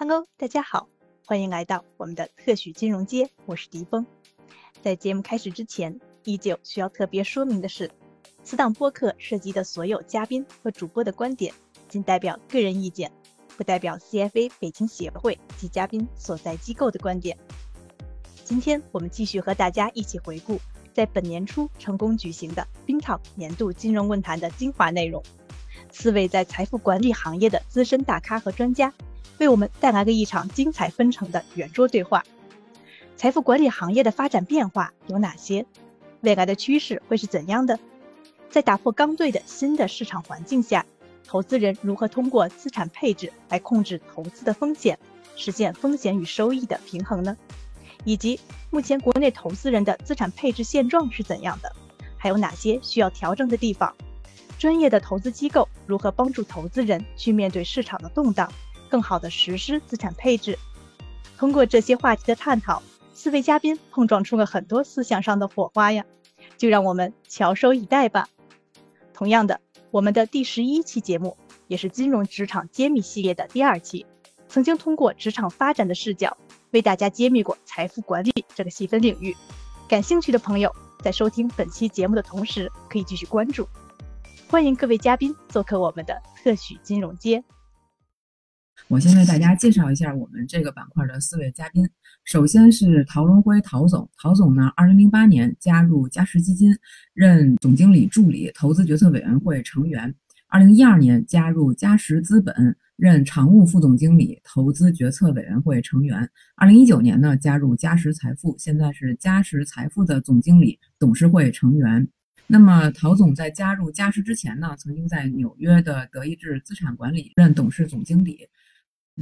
Hello，大家好，欢迎来到我们的特许金融街，我是迪峰。在节目开始之前，依旧需要特别说明的是，此档播客涉及的所有嘉宾和主播的观点仅代表个人意见，不代表 CFA 北京协会及嘉宾所在机构的观点。今天我们继续和大家一起回顾在本年初成功举行的冰场年度金融论坛的精华内容。四位在财富管理行业的资深大咖和专家。为我们带来了一场精彩纷呈的圆桌对话。财富管理行业的发展变化有哪些？未来的趋势会是怎样的？在打破刚兑的新的市场环境下，投资人如何通过资产配置来控制投资的风险，实现风险与收益的平衡呢？以及目前国内投资人的资产配置现状是怎样的？还有哪些需要调整的地方？专业的投资机构如何帮助投资人去面对市场的动荡？更好的实施资产配置。通过这些话题的探讨，四位嘉宾碰撞出了很多思想上的火花呀，就让我们翘首以待吧。同样的，我们的第十一期节目也是金融职场揭秘系列的第二期，曾经通过职场发展的视角为大家揭秘过财富管理这个细分领域。感兴趣的朋友在收听本期节目的同时，可以继续关注。欢迎各位嘉宾做客我们的特许金融街。我先为大家介绍一下我们这个板块的四位嘉宾。首先是陶荣辉，陶总。陶总呢，二零零八年加入嘉实基金，任总经理助理、投资决策委员会成员。二零一二年加入嘉实资本，任常务副总经理、投资决策委员会成员。二零一九年呢，加入嘉实财富，现在是嘉实财富的总经理、董事会成员。那么，陶总在加入嘉实之前呢，曾经在纽约的德意志资产管理任董事总经理。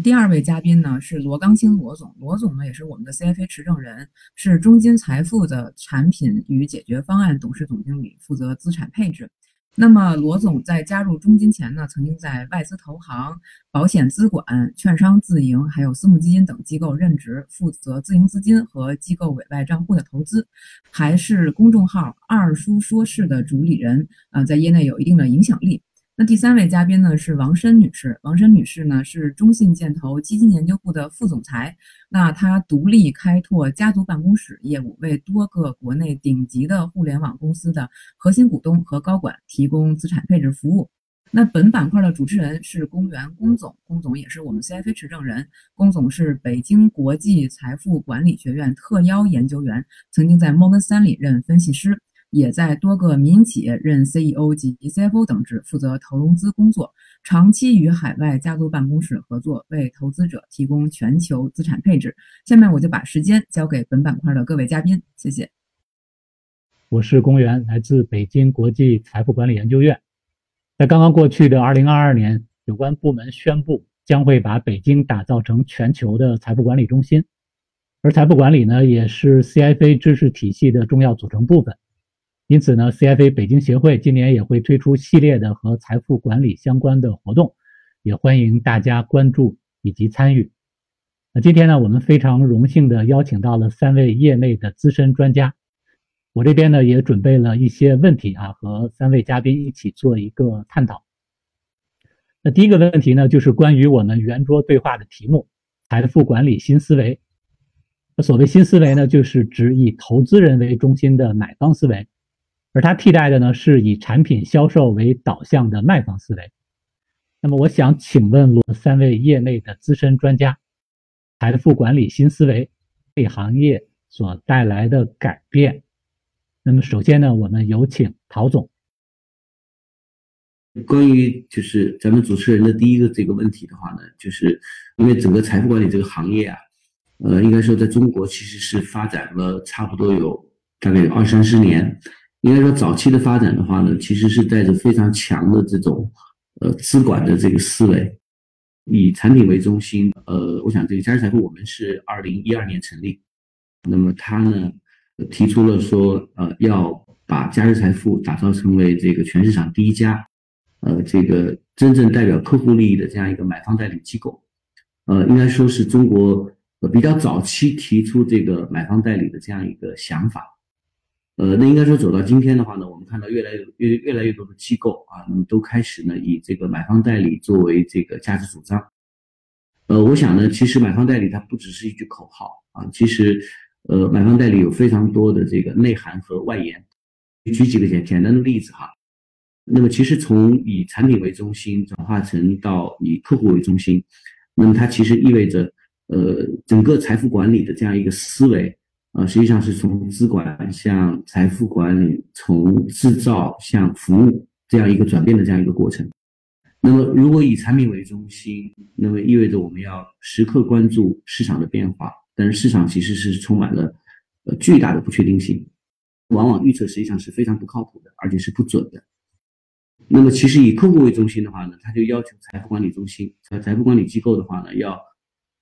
第二位嘉宾呢是罗刚星罗总，罗总呢也是我们的 CFA 持证人，是中金财富的产品与解决方案董事总经理，负责资产配置。那么罗总在加入中金前呢，曾经在外资投行、保险资管、券商自营，还有私募基金等机构任职，负责自营资金和机构委外账户的投资，还是公众号“二叔说事”的主理人，啊，在业内有一定的影响力。那第三位嘉宾呢是王申女士，王申女士呢是中信建投基金研究部的副总裁，那她独立开拓家族办公室业务，为多个国内顶级的互联网公司的核心股东和高管提供资产配置服务。那本板块的主持人是龚源龚总，龚总也是我们 CFA 持证人，龚总是北京国际财富管理学院特邀研究员，曾经在摩根斯坦利任分析师。也在多个民营企业任 CEO 及 CFO 等职，负责投融资工作，长期与海外家族办公室合作，为投资者提供全球资产配置。下面我就把时间交给本板块的各位嘉宾，谢谢。我是公园，来自北京国际财富管理研究院。在刚刚过去的2022年，有关部门宣布将会把北京打造成全球的财富管理中心，而财富管理呢，也是 CFA 知识体系的重要组成部分。因此呢，CFA 北京协会今年也会推出系列的和财富管理相关的活动，也欢迎大家关注以及参与。那今天呢，我们非常荣幸的邀请到了三位业内的资深专家，我这边呢也准备了一些问题啊，和三位嘉宾一起做一个探讨。那第一个问题呢，就是关于我们圆桌对话的题目——财富管理新思维。所谓新思维呢，就是指以投资人为中心的买方思维。而它替代的呢，是以产品销售为导向的卖方思维。那么，我想请问罗三位业内的资深专家，财富管理新思维对行业所带来的改变。那么，首先呢，我们有请陶总。关于就是咱们主持人的第一个这个问题的话呢，就是因为整个财富管理这个行业啊，呃，应该说在中国其实是发展了差不多有大概有二三十年。应该说，早期的发展的话呢，其实是带着非常强的这种呃资管的这个思维，以产品为中心。呃，我想这个嘉实财富我们是二零一二年成立，那么他呢提出了说，呃，要把嘉实财富打造成为这个全市场第一家，呃，这个真正代表客户利益的这样一个买方代理机构。呃，应该说是中国比较早期提出这个买方代理的这样一个想法。呃，那应该说走到今天的话呢，我们看到越来越越越来越多的机构啊，那么都开始呢以这个买方代理作为这个价值主张。呃，我想呢，其实买方代理它不只是一句口号啊，其实呃，买方代理有非常多的这个内涵和外延。举几个简简单的例子哈，那么其实从以产品为中心转化成到以客户为中心，那么它其实意味着呃整个财富管理的这样一个思维啊，实际上是从资管向财富管理，从制造向服务这样一个转变的这样一个过程。那么，如果以产品为中心，那么意味着我们要时刻关注市场的变化，但是市场其实是充满了呃巨大的不确定性，往往预测实际上是非常不靠谱的，而且是不准的。那么，其实以客户为中心的话呢，它就要求财富管理中心、财财富管理机构的话呢，要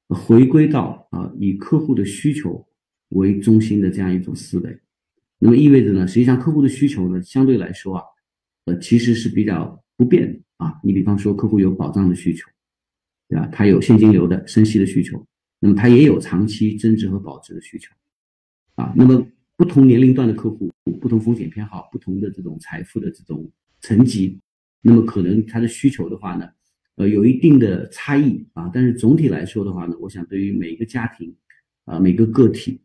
回归到啊以客户的需求为中心的这样一种思维。那么意味着呢，实际上客户的需求呢，相对来说啊，呃其实是比较不变的。啊，你比方说客户有保障的需求，对吧？他有现金流的生息的需求，那么他也有长期增值和保值的需求，啊，那么不同年龄段的客户，不同风险偏好，不同的这种财富的这种层级，那么可能他的需求的话呢，呃，有一定的差异啊，但是总体来说的话呢，我想对于每一个家庭，啊，每个个体，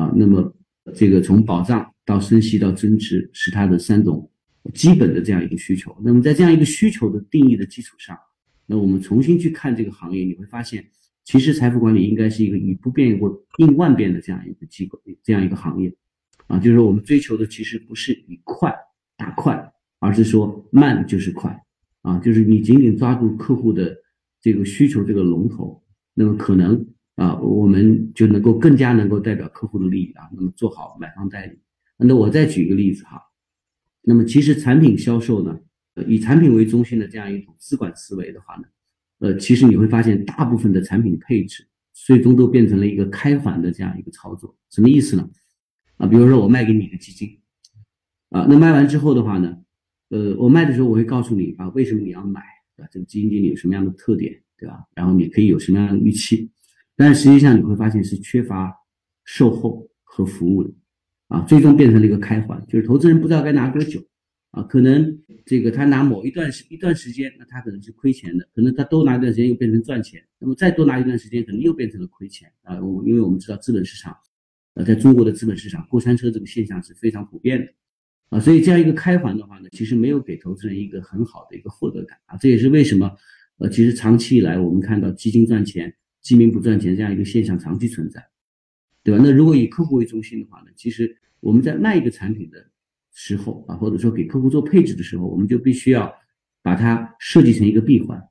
啊，那么这个从保障到升息到增值是它的三种。基本的这样一个需求，那么在这样一个需求的定义的基础上，那我们重新去看这个行业，你会发现，其实财富管理应该是一个以不变过应万变的这样一个机构，这样一个行业，啊，就是说我们追求的其实不是以快打快，而是说慢就是快，啊，就是你紧紧抓住客户的这个需求这个龙头，那么可能啊，我们就能够更加能够代表客户的利益啊，那么做好买方代理。那我再举一个例子哈。那么其实产品销售呢，呃，以产品为中心的这样一种资管思维的话呢，呃，其实你会发现大部分的产品配置最终都变成了一个开环的这样一个操作。什么意思呢？啊，比如说我卖给你一个基金，啊，那卖完之后的话呢，呃，我卖的时候我会告诉你啊，为什么你要买，对吧？这个基金经理有什么样的特点，对吧？然后你可以有什么样的预期，但实际上你会发现是缺乏售后和服务的。啊，最终变成了一个开环，就是投资人不知道该拿多久，啊，可能这个他拿某一段时一段时间，那他可能是亏钱的，可能他多拿一段时间又变成赚钱，那么再多拿一段时间，可能又变成了亏钱啊。我因为我们知道资本市场，呃，在中国的资本市场过山车这个现象是非常普遍的，啊，所以这样一个开环的话呢，其实没有给投资人一个很好的一个获得感啊。这也是为什么，呃，其实长期以来我们看到基金赚钱，基民不赚钱这样一个现象长期存在。对吧？那如果以客户为中心的话呢？其实我们在卖一个产品的时候啊，或者说给客户做配置的时候，我们就必须要把它设计成一个闭环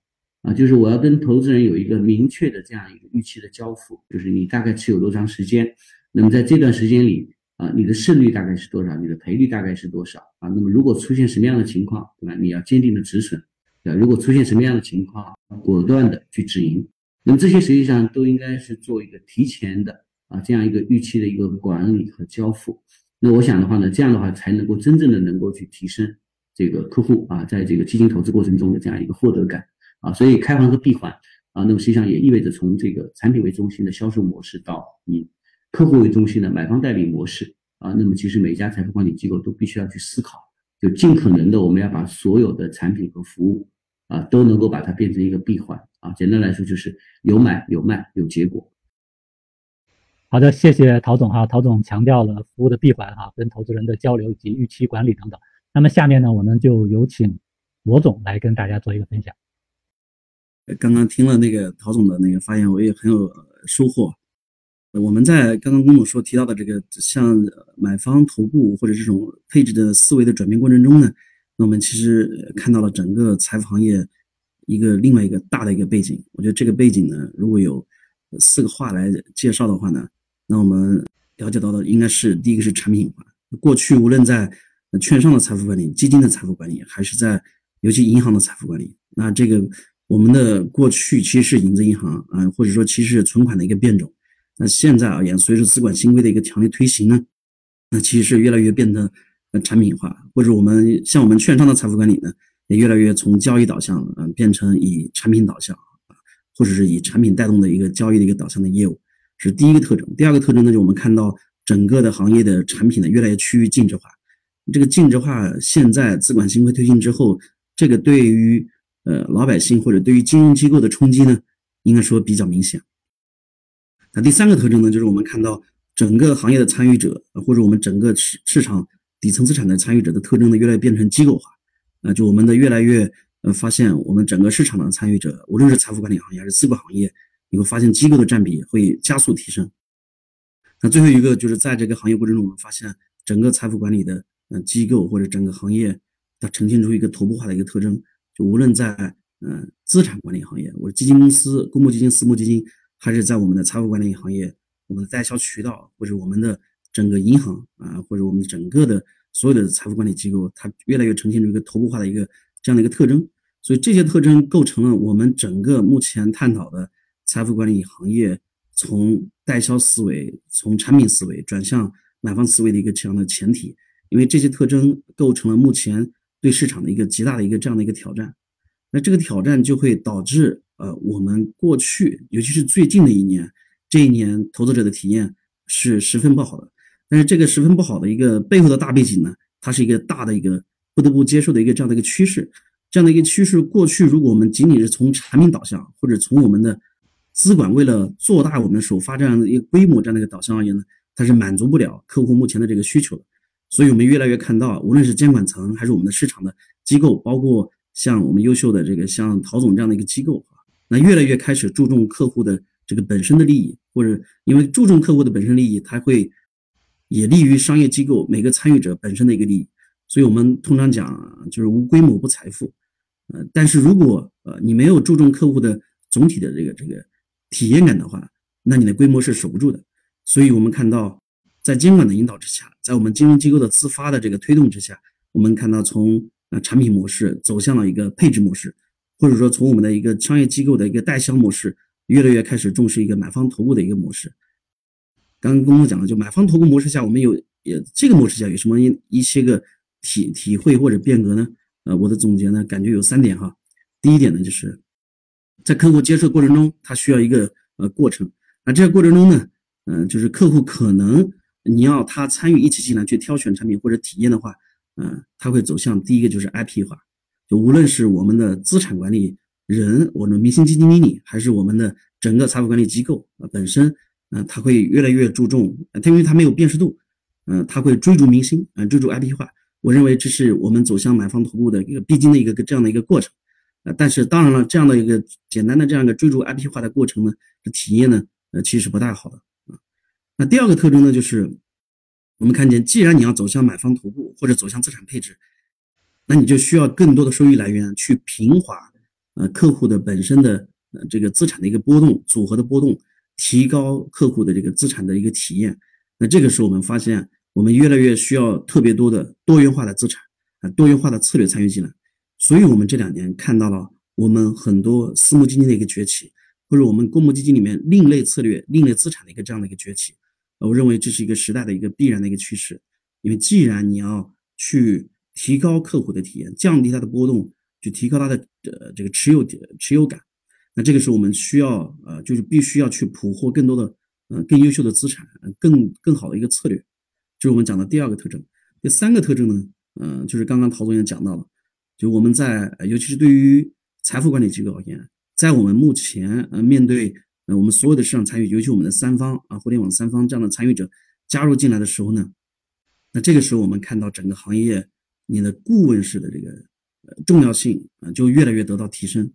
啊，就是我要跟投资人有一个明确的这样一个预期的交付，就是你大概持有多长时间，那么在这段时间里啊，你的胜率大概是多少，你的赔率大概是多少啊？那么如果出现什么样的情况，对吧？你要坚定的止损，对？如果出现什么样的情况，果断的去止盈，那么这些实际上都应该是做一个提前的。啊，这样一个预期的一个管理和交付，那我想的话呢，这样的话才能够真正的能够去提升这个客户啊，在这个基金投资过程中的这样一个获得感啊，所以开环和闭环啊，那么实际上也意味着从这个产品为中心的销售模式到以客户为中心的买方代理模式啊，那么其实每家财富管理机构都必须要去思考，就尽可能的我们要把所有的产品和服务啊都能够把它变成一个闭环啊，简单来说就是有买有卖有结果。好的，谢谢陶总哈。陶总强调了服务的闭环哈，跟投资人的交流以及预期管理等等。那么下面呢，我们就有请罗总来跟大家做一个分享。刚刚听了那个陶总的那个发言，我也很有收获。我们在刚刚龚总说提到的这个像买方头部或者这种配置的思维的转变过程中呢，那我们其实看到了整个财富行业一个另外一个大的一个背景。我觉得这个背景呢，如果有四个话来介绍的话呢。那我们了解到的应该是第一个是产品化。过去无论在券商的财富管理、基金的财富管理，还是在尤其银行的财富管理，那这个我们的过去其实是影子银行啊，或者说其实是存款的一个变种。那现在而言，随着资管新规的一个强力推行呢，那其实是越来越变得产品化，或者我们像我们券商的财富管理呢，也越来越从交易导向嗯变成以产品导向啊，或者是以产品带动的一个交易的一个导向的业务。是第一个特征，第二个特征呢，就我们看到整个的行业的产品呢越来越趋于净值化。这个净值化现在资管新规推进之后，这个对于呃老百姓或者对于金融机构的冲击呢，应该说比较明显。那第三个特征呢，就是我们看到整个行业的参与者，或者我们整个市市场底层资产的参与者的特征呢，越来越变成机构化。啊，就我们的越来越呃，发现我们整个市场的参与者，无论是财富管理行业还是资管行业，你会发现机构的占比会加速提升。那最后一个就是在这个行业过程中，我们发现整个财富管理的嗯机构或者整个行业，它呈现出一个头部化的一个特征。就无论在嗯资产管理行业，我基金公司、公募基金、私募基金。还是在我们的财富管理行业，我们的代销渠道，或者我们的整个银行啊，或者我们整个的所有的财富管理机构，它越来越呈现出一个头部化的一个这样的一个特征。所以这些特征构成了我们整个目前探讨的财富管理行业从代销思维、从产品思维转向买方思维的一个这样的前提。因为这些特征构成了目前对市场的一个极大的一个这样的一个挑战。那这个挑战就会导致。呃，我们过去，尤其是最近的一年，这一年投资者的体验是十分不好的。但是这个十分不好的一个背后的大背景呢，它是一个大的一个不得不接受的一个这样的一个趋势。这样的一个趋势，过去如果我们仅仅是从产品导向，或者从我们的资管为了做大我们首发这样的一个规模这样的一个导向而言呢，它是满足不了客户目前的这个需求的。所以我们越来越看到，无论是监管层还是我们的市场的机构，包括像我们优秀的这个像陶总这样的一个机构啊。那越来越开始注重客户的这个本身的利益，或者因为注重客户的本身利益，它会也利于商业机构每个参与者本身的一个利益。所以我们通常讲就是无规模不财富。呃，但是如果呃你没有注重客户的总体的这个这个体验感的话，那你的规模是守不住的。所以我们看到，在监管的引导之下，在我们金融机构的自发的这个推动之下，我们看到从呃产品模式走向了一个配置模式。或者说，从我们的一个商业机构的一个代销模式，越来越开始重视一个买方投顾的一个模式。刚刚公公讲了，就买方投顾模式下，我们有也这个模式下有什么一一些个体体会或者变革呢？呃，我的总结呢，感觉有三点哈。第一点呢，就是在客户接受过程中，他需要一个呃过程。那这个过程中呢，嗯，就是客户可能你要他参与一起进来去挑选产品或者体验的话，嗯，他会走向第一个就是 IP 化。就无论是我们的资产管理人，我们的明星基金经理，还是我们的整个财富管理机构啊本身，嗯，他会越来越注重，他因为他没有辨识度，嗯，他会追逐明星，嗯，追逐 IP 化。我认为这是我们走向买方头部的一个必经的一个这样的一个过程，呃，但是当然了，这样的一个简单的这样一个追逐 IP 化的过程呢，这体验呢，呃，其实是不太好的啊。那第二个特征呢，就是我们看见，既然你要走向买方头部或者走向资产配置。那你就需要更多的收益来源去平滑，呃，客户的本身的呃这个资产的一个波动组合的波动，提高客户的这个资产的一个体验。那这个时候我们发现，我们越来越需要特别多的多元化的资产啊，多元化的策略参与进来。所以，我们这两年看到了我们很多私募基金的一个崛起，或者我们公募基金里面另类策略、另类资产的一个这样的一个崛起。我认为这是一个时代的一个必然的一个趋势，因为既然你要去。提高客户的体验，降低它的波动，去提高它的呃这个持有持有感。那这个时候我们需要呃就是必须要去捕获更多的呃更优秀的资产，更更好的一个策略。这是我们讲的第二个特征。第三个特征呢，嗯，就是刚刚陶总也讲到了，就我们在尤其是对于财富管理机构而言，在我们目前呃面对呃我们所有的市场参与，尤其我们的三方啊互联网三方这样的参与者加入进来的时候呢，那这个时候我们看到整个行业。你的顾问式的这个呃重要性啊，就越来越得到提升，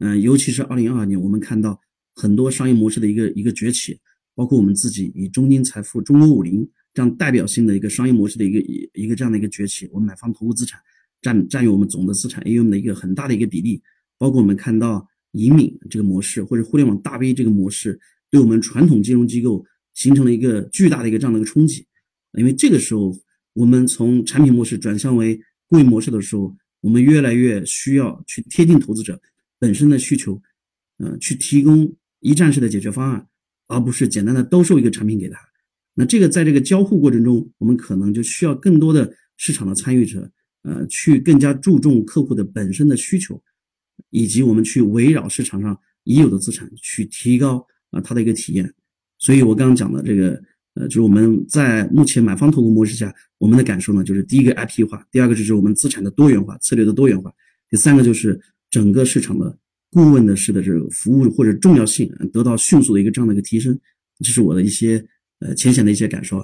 嗯，尤其是二零二二年，我们看到很多商业模式的一个一个崛起，包括我们自己以中金财富、中国五零这样代表性的一个商业模式的一个一一个这样的一个崛起，我们买方投入资产占占有我们总的资产 AUM 的一个很大的一个比例，包括我们看到移民这个模式或者互联网大 V 这个模式，对我们传统金融机构形成了一个巨大的一个这样的一个冲击，因为这个时候。我们从产品模式转向为顾问模式的时候，我们越来越需要去贴近投资者本身的需求，嗯，去提供一站式的解决方案，而不是简单的兜售一个产品给他。那这个在这个交互过程中，我们可能就需要更多的市场的参与者，呃，去更加注重客户的本身的需求，以及我们去围绕市场上已有的资产去提高啊它的一个体验。所以我刚刚讲的这个。呃，就是我们在目前买方投顾模式下，我们的感受呢，就是第一个 IP 化，第二个就是我们资产的多元化、策略的多元化，第三个就是整个市场的顾问的是的这个服务或者重要性得到迅速的一个这样的一个提升，这是我的一些呃浅显的一些感受。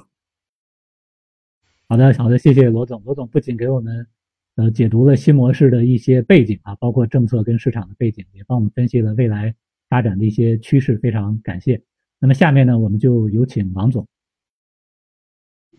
好的，好的，谢谢罗总。罗总不仅给我们呃解读了新模式的一些背景啊，包括政策跟市场的背景，也帮我们分析了未来发展的一些趋势，非常感谢。那么下面呢，我们就有请王总。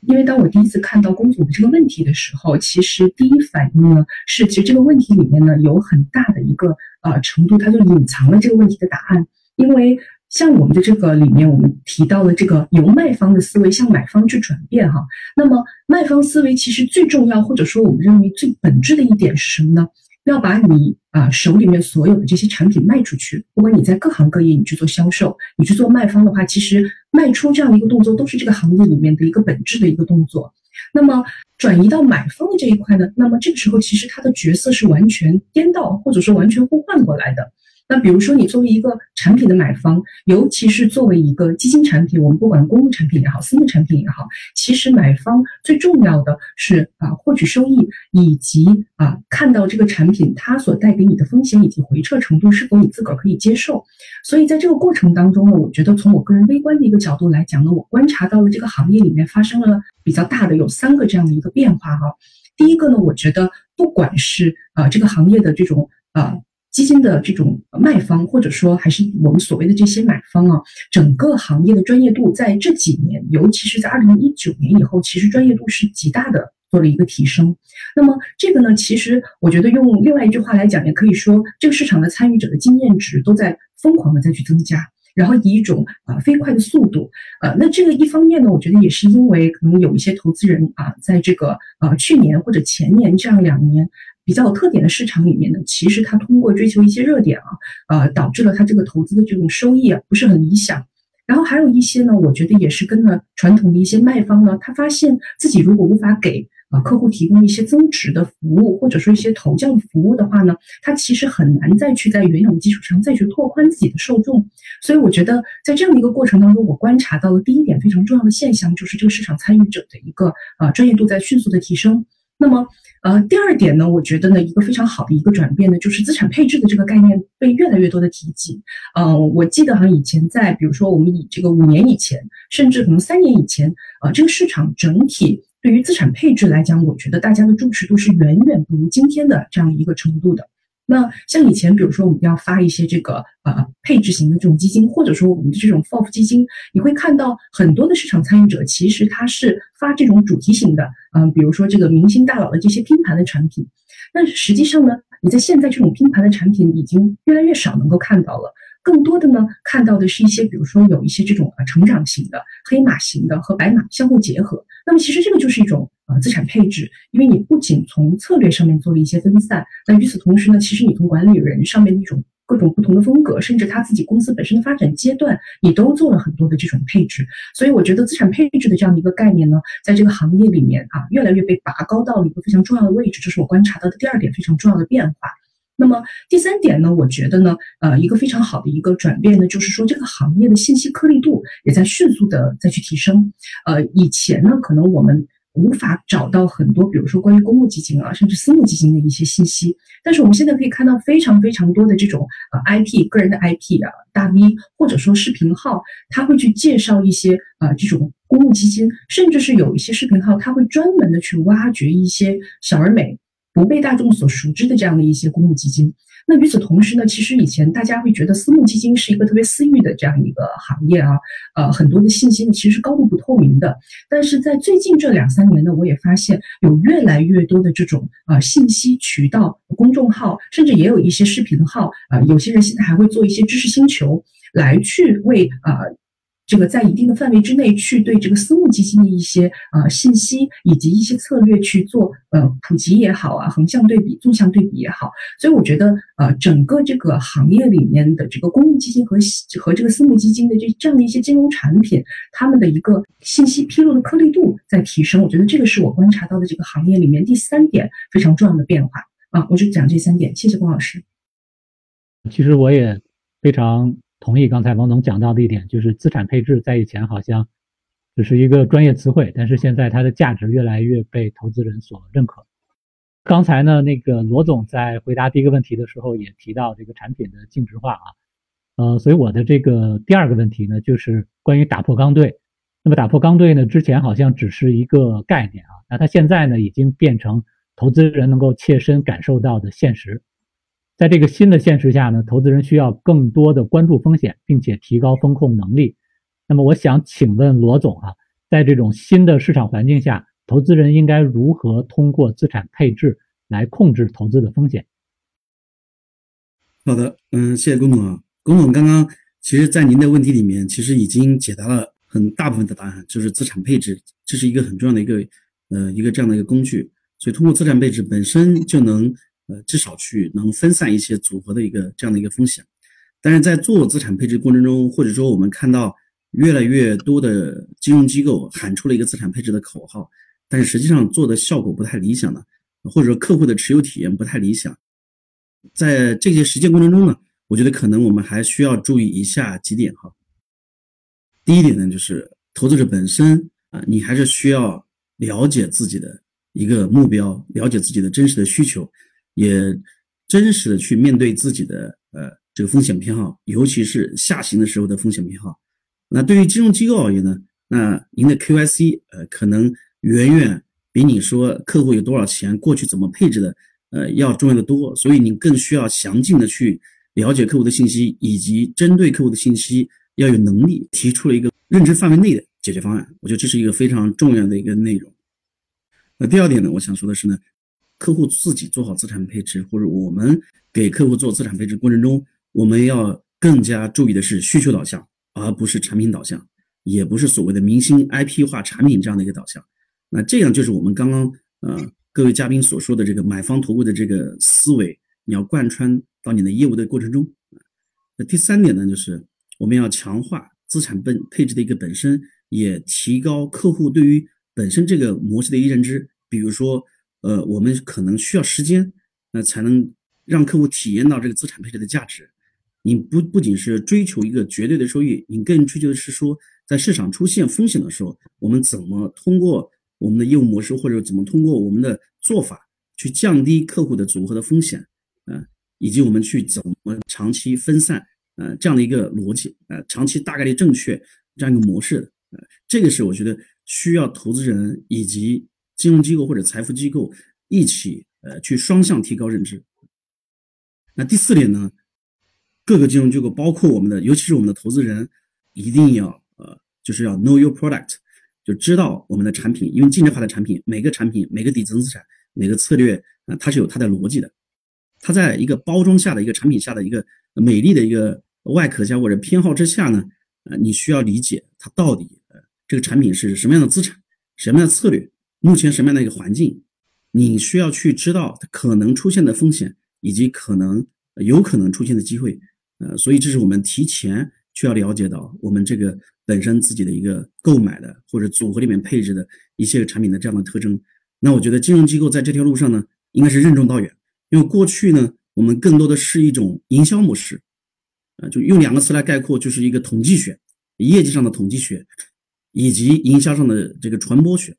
因为当我第一次看到龚总的这个问题的时候，其实第一反应呢是，其实这个问题里面呢有很大的一个呃程度，它就隐藏了这个问题的答案。因为像我们的这个里面，我们提到了这个由卖方的思维向买方去转变哈，那么卖方思维其实最重要，或者说我们认为最本质的一点是什么呢？要把你啊手里面所有的这些产品卖出去，不管你在各行各业，你去做销售，你去做卖方的话，其实卖出这样的一个动作都是这个行业里面的一个本质的一个动作。那么转移到买方的这一块呢，那么这个时候其实他的角色是完全颠倒，或者说完全互换过来的。那比如说，你作为一个产品的买方，尤其是作为一个基金产品，我们不管公募产品也好，私募产品也好，其实买方最重要的是啊获取收益，以及啊看到这个产品它所带给你的风险以及回撤程度是否你自个儿可以接受。所以在这个过程当中呢，我觉得从我个人微观的一个角度来讲呢，我观察到了这个行业里面发生了比较大的有三个这样的一个变化哈。第一个呢，我觉得不管是啊这个行业的这种啊。基金的这种卖方，或者说还是我们所谓的这些买方啊，整个行业的专业度在这几年，尤其是在二零一九年以后，其实专业度是极大的做了一个提升。那么这个呢，其实我觉得用另外一句话来讲，也可以说这个市场的参与者的经验值都在疯狂的再去增加，然后以一种啊飞快的速度，呃，那这个一方面呢，我觉得也是因为可能有一些投资人啊，在这个呃去年或者前年这样两年。比较有特点的市场里面呢，其实它通过追求一些热点啊，呃，导致了它这个投资的这种收益啊不是很理想。然后还有一些呢，我觉得也是跟了传统的一些卖方呢，他发现自己如果无法给啊客户提供一些增值的服务，或者说一些投教的服务的话呢，他其实很难再去在原有的基础上再去拓宽自己的受众。所以我觉得在这样的一个过程当中，我观察到了第一点非常重要的现象，就是这个市场参与者的一个啊专业度在迅速的提升。那么。呃，第二点呢，我觉得呢，一个非常好的一个转变呢，就是资产配置的这个概念被越来越多的提及。嗯，我记得好像以前在，比如说我们以这个五年以前，甚至可能三年以前，呃，这个市场整体对于资产配置来讲，我觉得大家的重视度是远远不如今天的这样一个程度的。那像以前，比如说我们要发一些这个呃配置型的这种基金，或者说我们的这种 FOF 基金，你会看到很多的市场参与者其实他是发这种主题型的，嗯，比如说这个明星大佬的这些拼盘的产品。但实际上呢，你在现在这种拼盘的产品已经越来越少能够看到了。更多的呢，看到的是一些，比如说有一些这种呃成长型的、黑马型的和白马相互结合。那么其实这个就是一种呃资产配置，因为你不仅从策略上面做了一些分散，那与此同时呢，其实你从管理人上面的一种各种不同的风格，甚至他自己公司本身的发展阶段，你都做了很多的这种配置。所以我觉得资产配置的这样的一个概念呢，在这个行业里面啊，越来越被拔高到了一个非常重要的位置。这是我观察到的第二点非常重要的变化。那么第三点呢，我觉得呢，呃，一个非常好的一个转变呢，就是说这个行业的信息颗粒度也在迅速的再去提升。呃，以前呢，可能我们无法找到很多，比如说关于公募基金啊，甚至私募基金的一些信息，但是我们现在可以看到非常非常多的这种呃 IP 个人的 IP 啊，大 V 或者说视频号，他会去介绍一些呃这种公募基金，甚至是有一些视频号，他会专门的去挖掘一些小而美。不被大众所熟知的这样的一些公募基金，那与此同时呢，其实以前大家会觉得私募基金是一个特别私域的这样一个行业啊，呃，很多的信息呢其实是高度不透明的。但是在最近这两三年呢，我也发现有越来越多的这种呃信息渠道、公众号，甚至也有一些视频号啊，有些人现在还会做一些知识星球，来去为啊。这个在一定的范围之内去对这个私募基金的一些呃信息以及一些策略去做呃普及也好啊，横向对比、纵向对比也好，所以我觉得呃整个这个行业里面的这个公募基金和和这个私募基金的这这样的一些金融产品，他们的一个信息披露的颗粒度在提升，我觉得这个是我观察到的这个行业里面第三点非常重要的变化啊，我就讲这三点，谢谢龚老师。其实我也非常。同意刚才王总讲到的一点，就是资产配置在以前好像只是一个专业词汇，但是现在它的价值越来越被投资人所认可。刚才呢，那个罗总在回答第一个问题的时候也提到这个产品的净值化啊，呃，所以我的这个第二个问题呢，就是关于打破刚兑。那么打破刚兑呢，之前好像只是一个概念啊，那它现在呢，已经变成投资人能够切身感受到的现实。在这个新的现实下呢，投资人需要更多的关注风险，并且提高风控能力。那么我想请问罗总啊，在这种新的市场环境下，投资人应该如何通过资产配置来控制投资的风险？好的，嗯，谢谢龚总啊。龚总刚刚其实，在您的问题里面，其实已经解答了很大部分的答案，就是资产配置，这是一个很重要的一个呃一个这样的一个工具。所以，通过资产配置本身就能呃至少去能分散一些组合的一个这样的一个风险。但是在做资产配置过程中，或者说我们看到越来越多的金融机构喊出了一个资产配置的口号。但是实际上做的效果不太理想的，或者说客户的持有体验不太理想，在这些实践过程中呢，我觉得可能我们还需要注意以下几点哈。第一点呢，就是投资者本身啊，你还是需要了解自己的一个目标，了解自己的真实的需求，也真实的去面对自己的呃这个风险偏好，尤其是下行的时候的风险偏好。那对于金融机构而言呢，那您的 QIC 呃可能。远远比你说客户有多少钱，过去怎么配置的，呃，要重要的多。所以你更需要详尽的去了解客户的信息，以及针对客户的信息要有能力提出了一个认知范围内的解决方案。我觉得这是一个非常重要的一个内容。那第二点呢，我想说的是呢，客户自己做好资产配置，或者我们给客户做资产配置过程中，我们要更加注意的是需求导向，而不是产品导向，也不是所谓的明星 IP 化产品这样的一个导向。那这样就是我们刚刚呃各位嘉宾所说的这个买方投顾的这个思维，你要贯穿到你的业务的过程中。那第三点呢，就是我们要强化资产本配置的一个本身，也提高客户对于本身这个模式的一个认知。比如说，呃，我们可能需要时间，那才能让客户体验到这个资产配置的价值。你不不仅是追求一个绝对的收益，你更追求的是说，在市场出现风险的时候，我们怎么通过。我们的业务模式，或者怎么通过我们的做法去降低客户的组合的风险，呃，以及我们去怎么长期分散，呃，这样的一个逻辑，呃，长期大概率正确这样一个模式，呃，这个是我觉得需要投资人以及金融机构或者财富机构一起，呃，去双向提高认知。那第四点呢，各个金融机构，包括我们的，尤其是我们的投资人，一定要，呃，就是要 know your product。就知道我们的产品，因为净值化的产品，每个产品、每个底层资产、每个策略啊，它是有它的逻辑的。它在一个包装下的一个产品下的一个美丽的一个外壳下或者偏好之下呢，呃，你需要理解它到底呃这个产品是什么样的资产、什么样的策略、目前什么样的一个环境，你需要去知道可能出现的风险以及可能有可能出现的机会。呃，所以这是我们提前需要了解到我们这个。本身自己的一个购买的或者组合里面配置的一些产品的这样的特征，那我觉得金融机构在这条路上呢，应该是任重道远。因为过去呢，我们更多的是一种营销模式，啊，就用两个词来概括，就是一个统计学，业绩上的统计学，以及营销上的这个传播学，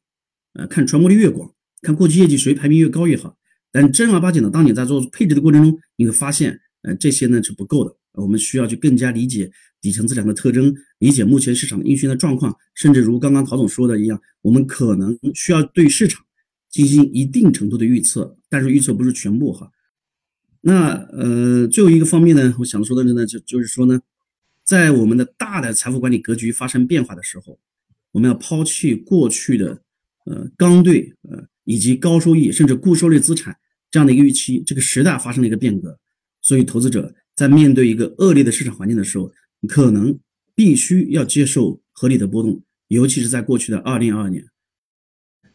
呃，看传播力越广，看过去业绩谁排名越高越好。但正儿八经的，当你在做配置的过程中，你会发现，呃，这些呢是不够的。我们需要去更加理解底层资产的特征，理解目前市场的运行的状况，甚至如刚刚陶总说的一样，我们可能需要对市场进行一定程度的预测，但是预测不是全部哈。那呃，最后一个方面呢，我想说的呢，就就是说呢，在我们的大的财富管理格局发生变化的时候，我们要抛弃过去的呃刚兑呃以及高收益甚至固收类资产这样的一个预期，这个时代发生了一个变革，所以投资者。在面对一个恶劣的市场环境的时候，可能必须要接受合理的波动，尤其是在过去的二零二二年，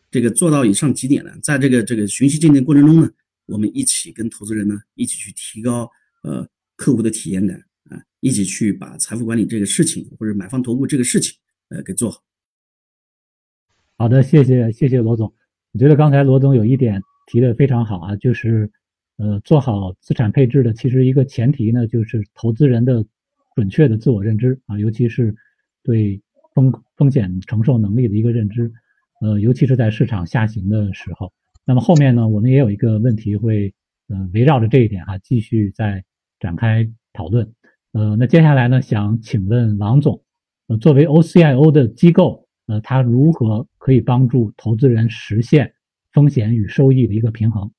这个做到以上几点呢？在这个这个循序渐进过程中呢，我们一起跟投资人呢一起去提高呃客户的体验感啊，一起去把财富管理这个事情或者买方投顾这个事情呃给做好。好的，谢谢谢谢罗总，我觉得刚才罗总有一点提的非常好啊，就是。呃，做好资产配置的其实一个前提呢，就是投资人的准确的自我认知啊，尤其是对风风险承受能力的一个认知。呃，尤其是在市场下行的时候，那么后面呢，我们也有一个问题会，呃，围绕着这一点哈，继续再展开讨论。呃，那接下来呢，想请问王总，呃，作为 OCIO 的机构，呃，它如何可以帮助投资人实现风险与收益的一个平衡？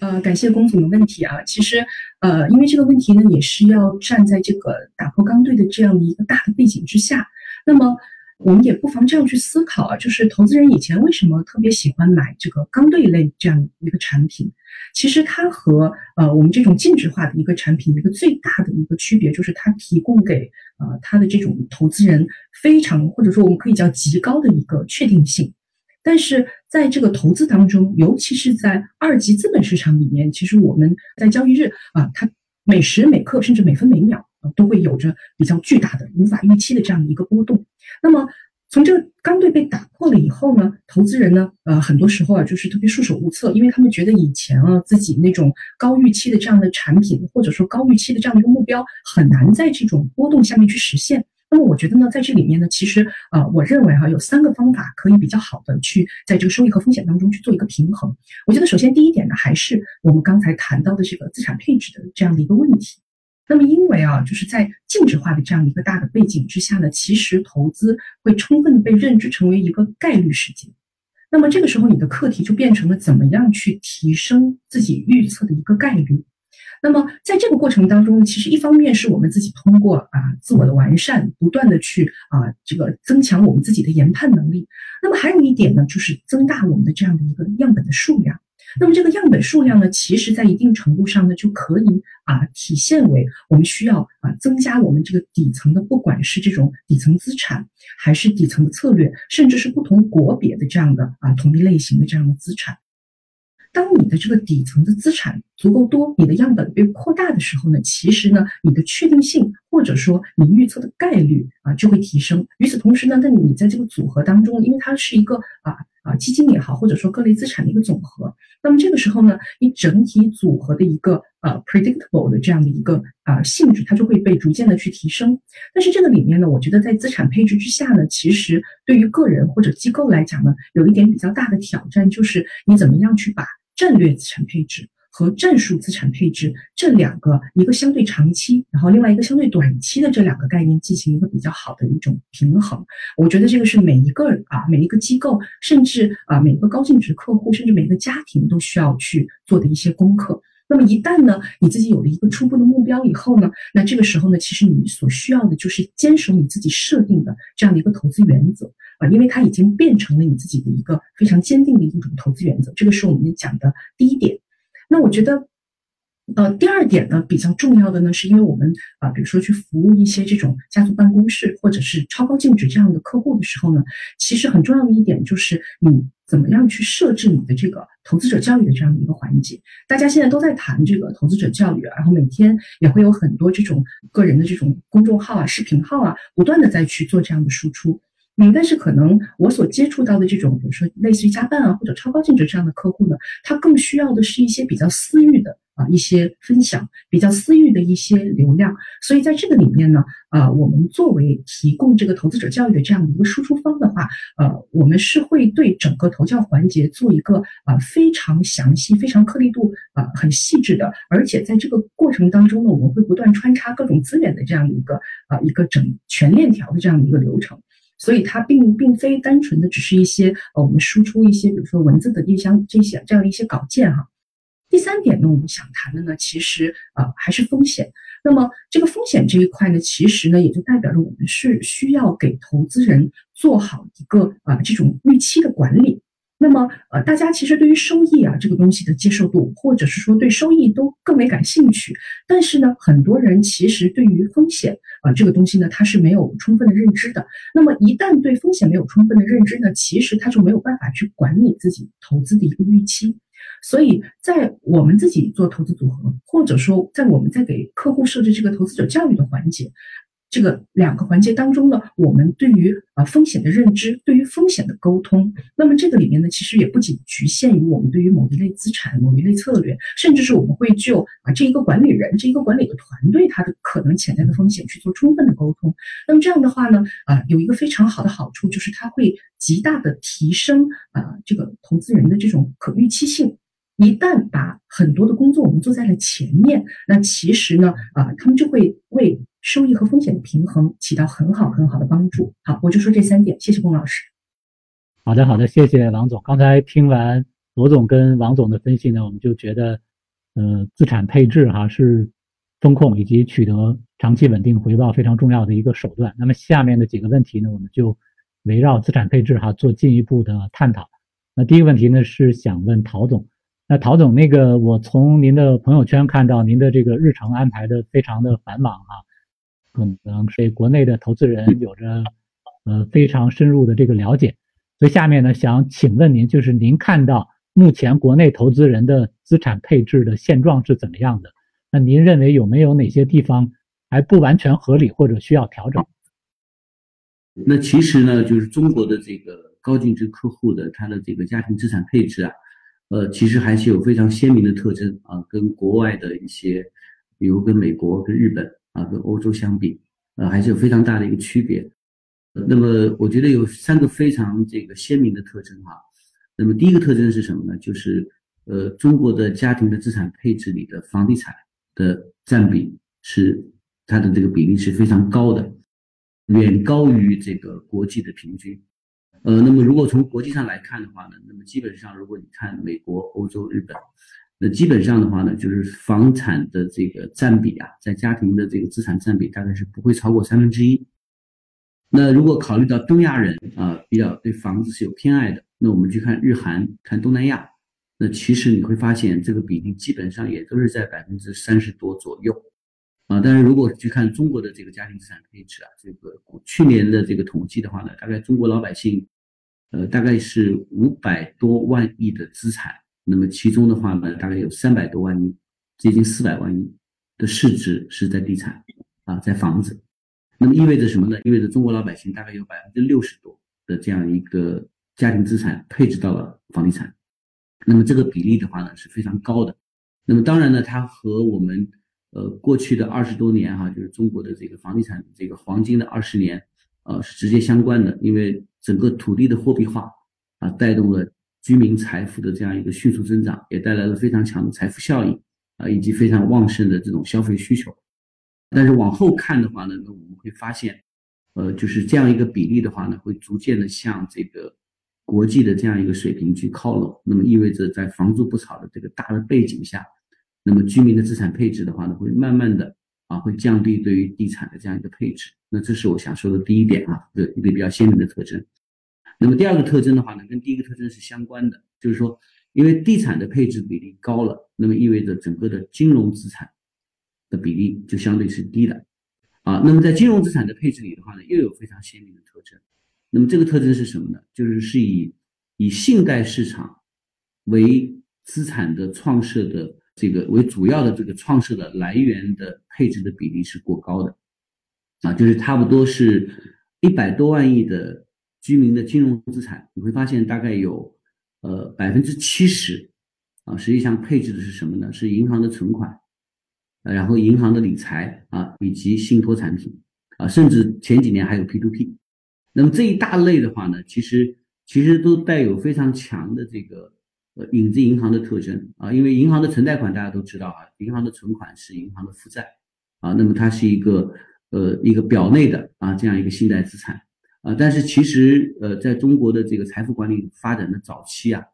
呃，感谢龚总的问题啊。其实，呃，因为这个问题呢，也是要站在这个打破刚兑的这样的一个大的背景之下，那么。我们也不妨这样去思考啊，就是投资人以前为什么特别喜欢买这个钢兑类这样一个产品？其实它和呃我们这种净值化的一个产品一个最大的一个区别，就是它提供给呃它的这种投资人非常或者说我们可以叫极高的一个确定性。但是在这个投资当中，尤其是在二级资本市场里面，其实我们在交易日啊，它每时每刻甚至每分每秒都会有着比较巨大的无法预期的这样的一个波动。那么，从这个刚兑被打破了以后呢，投资人呢，呃，很多时候啊，就是特别束手无策，因为他们觉得以前啊，自己那种高预期的这样的产品，或者说高预期的这样的一个目标，很难在这种波动下面去实现。那么，我觉得呢，在这里面呢，其实呃，我认为哈，有三个方法可以比较好的去在这个收益和风险当中去做一个平衡。我觉得，首先第一点呢，还是我们刚才谈到的这个资产配置的这样的一个问题。那么，因为啊，就是在净值化的这样一个大的背景之下呢，其实投资会充分的被认知成为一个概率事件。那么这个时候，你的课题就变成了怎么样去提升自己预测的一个概率。那么在这个过程当中呢，其实一方面是我们自己通过啊自我的完善，不断的去啊这个增强我们自己的研判能力。那么还有一点呢，就是增大我们的这样的一个样本的数量。那么这个样本数量呢，其实在一定程度上呢，就可以啊体现为我们需要啊增加我们这个底层的，不管是这种底层资产，还是底层的策略，甚至是不同国别的这样的啊同一类型的这样的资产。当你的这个底层的资产足够多，你的样本被扩大的时候呢，其实呢，你的确定性或者说你预测的概率啊就会提升。与此同时呢，那你在这个组合当中，因为它是一个啊啊基金也好，或者说各类资产的一个总和，那么这个时候呢，你整体组合的一个呃 predictable 的这样的一个呃性质，它就会被逐渐的去提升。但是这个里面呢，我觉得在资产配置之下呢，其实对于个人或者机构来讲呢，有一点比较大的挑战，就是你怎么样去把战略资产配置和战术资产配置这两个，一个相对长期，然后另外一个相对短期的这两个概念进行一个比较好的一种平衡。我觉得这个是每一个啊，每一个机构，甚至啊每一个高净值客户，甚至每一个家庭都需要去做的一些功课。那么一旦呢，你自己有了一个初步的目标以后呢，那这个时候呢，其实你所需要的就是坚守你自己设定的这样的一个投资原则。啊，因为它已经变成了你自己的一个非常坚定的一种投资原则，这个是我们讲的第一点。那我觉得，呃，第二点呢比较重要的呢，是因为我们啊，比如说去服务一些这种家族办公室或者是超高净值这样的客户的时候呢，其实很重要的一点就是你怎么样去设置你的这个投资者教育的这样的一个环节。大家现在都在谈这个投资者教育，然后每天也会有很多这种个人的这种公众号啊、视频号啊，不断的在去做这样的输出。嗯，但是可能我所接触到的这种，比如说类似于加办啊或者超高净值这样的客户呢，他更需要的是一些比较私域的啊一些分享，比较私域的一些流量。所以在这个里面呢，啊，我们作为提供这个投资者教育的这样的一个输出方的话，呃，我们是会对整个投教环节做一个啊非常详细、非常颗粒度啊很细致的，而且在这个过程当中呢，我们会不断穿插各种资源的这样的一个啊一个整全链条的这样的一个流程。所以它并并非单纯的只是一些呃我们输出一些比如说文字的这些这些这样的一些稿件哈。第三点呢，我们想谈的呢，其实呃还是风险。那么这个风险这一块呢，其实呢也就代表着我们是需要给投资人做好一个呃这种预期的管理。那么，呃，大家其实对于收益啊这个东西的接受度，或者是说对收益都更为感兴趣。但是呢，很多人其实对于风险啊这个东西呢，他是没有充分的认知的。那么一旦对风险没有充分的认知呢，其实他就没有办法去管理自己投资的一个预期。所以在我们自己做投资组合，或者说在我们在给客户设置这个投资者教育的环节。这个两个环节当中呢，我们对于啊风险的认知，对于风险的沟通，那么这个里面呢，其实也不仅局限于我们对于某一类资产、某一类策略，甚至是我们会就啊这一个管理人、这一个管理的团队它的可能潜在的风险去做充分的沟通。那么这样的话呢，啊有一个非常好的好处就是它会极大的提升啊这个投资人的这种可预期性。一旦把很多的工作我们做在了前面，那其实呢，啊，他们就会为收益和风险的平衡起到很好很好的帮助。好，我就说这三点，谢谢龚老师。好的，好的，谢谢王总。刚才听完罗总跟王总的分析呢，我们就觉得，呃，资产配置哈是风控以及取得长期稳定回报非常重要的一个手段。那么下面的几个问题呢，我们就围绕资产配置哈做进一步的探讨。那第一个问题呢，是想问陶总。那陶总，那个我从您的朋友圈看到您的这个日程安排的非常的繁忙啊，可能是国内的投资人有着呃非常深入的这个了解，所以下面呢想请问您，就是您看到目前国内投资人的资产配置的现状是怎么样的？那您认为有没有哪些地方还不完全合理或者需要调整？那其实呢，就是中国的这个高净值客户的他的这个家庭资产配置啊。呃，其实还是有非常鲜明的特征啊，跟国外的一些，比如跟美国、跟日本啊、跟欧洲相比，呃，还是有非常大的一个区别。那么，我觉得有三个非常这个鲜明的特征哈。那么，第一个特征是什么呢？就是呃，中国的家庭的资产配置里的房地产的占比是它的这个比例是非常高的，远高于这个国际的平均。呃，那么如果从国际上来看的话呢，那么基本上如果你看美国、欧洲、日本，那基本上的话呢，就是房产的这个占比啊，在家庭的这个资产占比大概是不会超过三分之一。那如果考虑到东亚人啊比较对房子是有偏爱的，那我们去看日韩、看东南亚，那其实你会发现这个比例基本上也都是在百分之三十多左右。啊，但是如果去看中国的这个家庭资产配置啊，这个去年的这个统计的话呢，大概中国老百姓。呃，大概是五百多万亿的资产，那么其中的话呢，大概有三百多万亿，接近四百万亿的市值是在地产啊，在房子。那么意味着什么呢？意味着中国老百姓大概有百分之六十多的这样一个家庭资产配置到了房地产。那么这个比例的话呢是非常高的。那么当然呢，它和我们呃过去的二十多年哈，就是中国的这个房地产这个黄金的二十年。呃，是直接相关的，因为整个土地的货币化啊，带动了居民财富的这样一个迅速增长，也带来了非常强的财富效应啊，以及非常旺盛的这种消费需求。但是往后看的话呢，那我们会发现，呃，就是这样一个比例的话呢，会逐渐的向这个国际的这样一个水平去靠拢。那么意味着在房住不炒的这个大的背景下，那么居民的资产配置的话呢，会慢慢的。啊，会降低对于地产的这样一个配置，那这是我想说的第一点啊，一个一个比较鲜明的特征。那么第二个特征的话呢，跟第一个特征是相关的，就是说，因为地产的配置比例高了，那么意味着整个的金融资产的比例就相对是低的啊。那么在金融资产的配置里的话呢，又有非常鲜明的特征。那么这个特征是什么呢？就是是以以信贷市场为资产的创设的。这个为主要的这个创设的来源的配置的比例是过高的，啊，就是差不多是一百多万亿的居民的金融资产，你会发现大概有呃百分之七十啊，实际上配置的是什么呢？是银行的存款，然后银行的理财啊，以及信托产品啊，甚至前几年还有 P to P。那么这一大类的话呢，其实其实都带有非常强的这个。呃，影子银行的特征啊，因为银行的存贷款大家都知道啊，银行的存款是银行的负债啊，那么它是一个呃一个表内的啊这样一个信贷资产啊，但是其实呃在中国的这个财富管理发展的早期啊，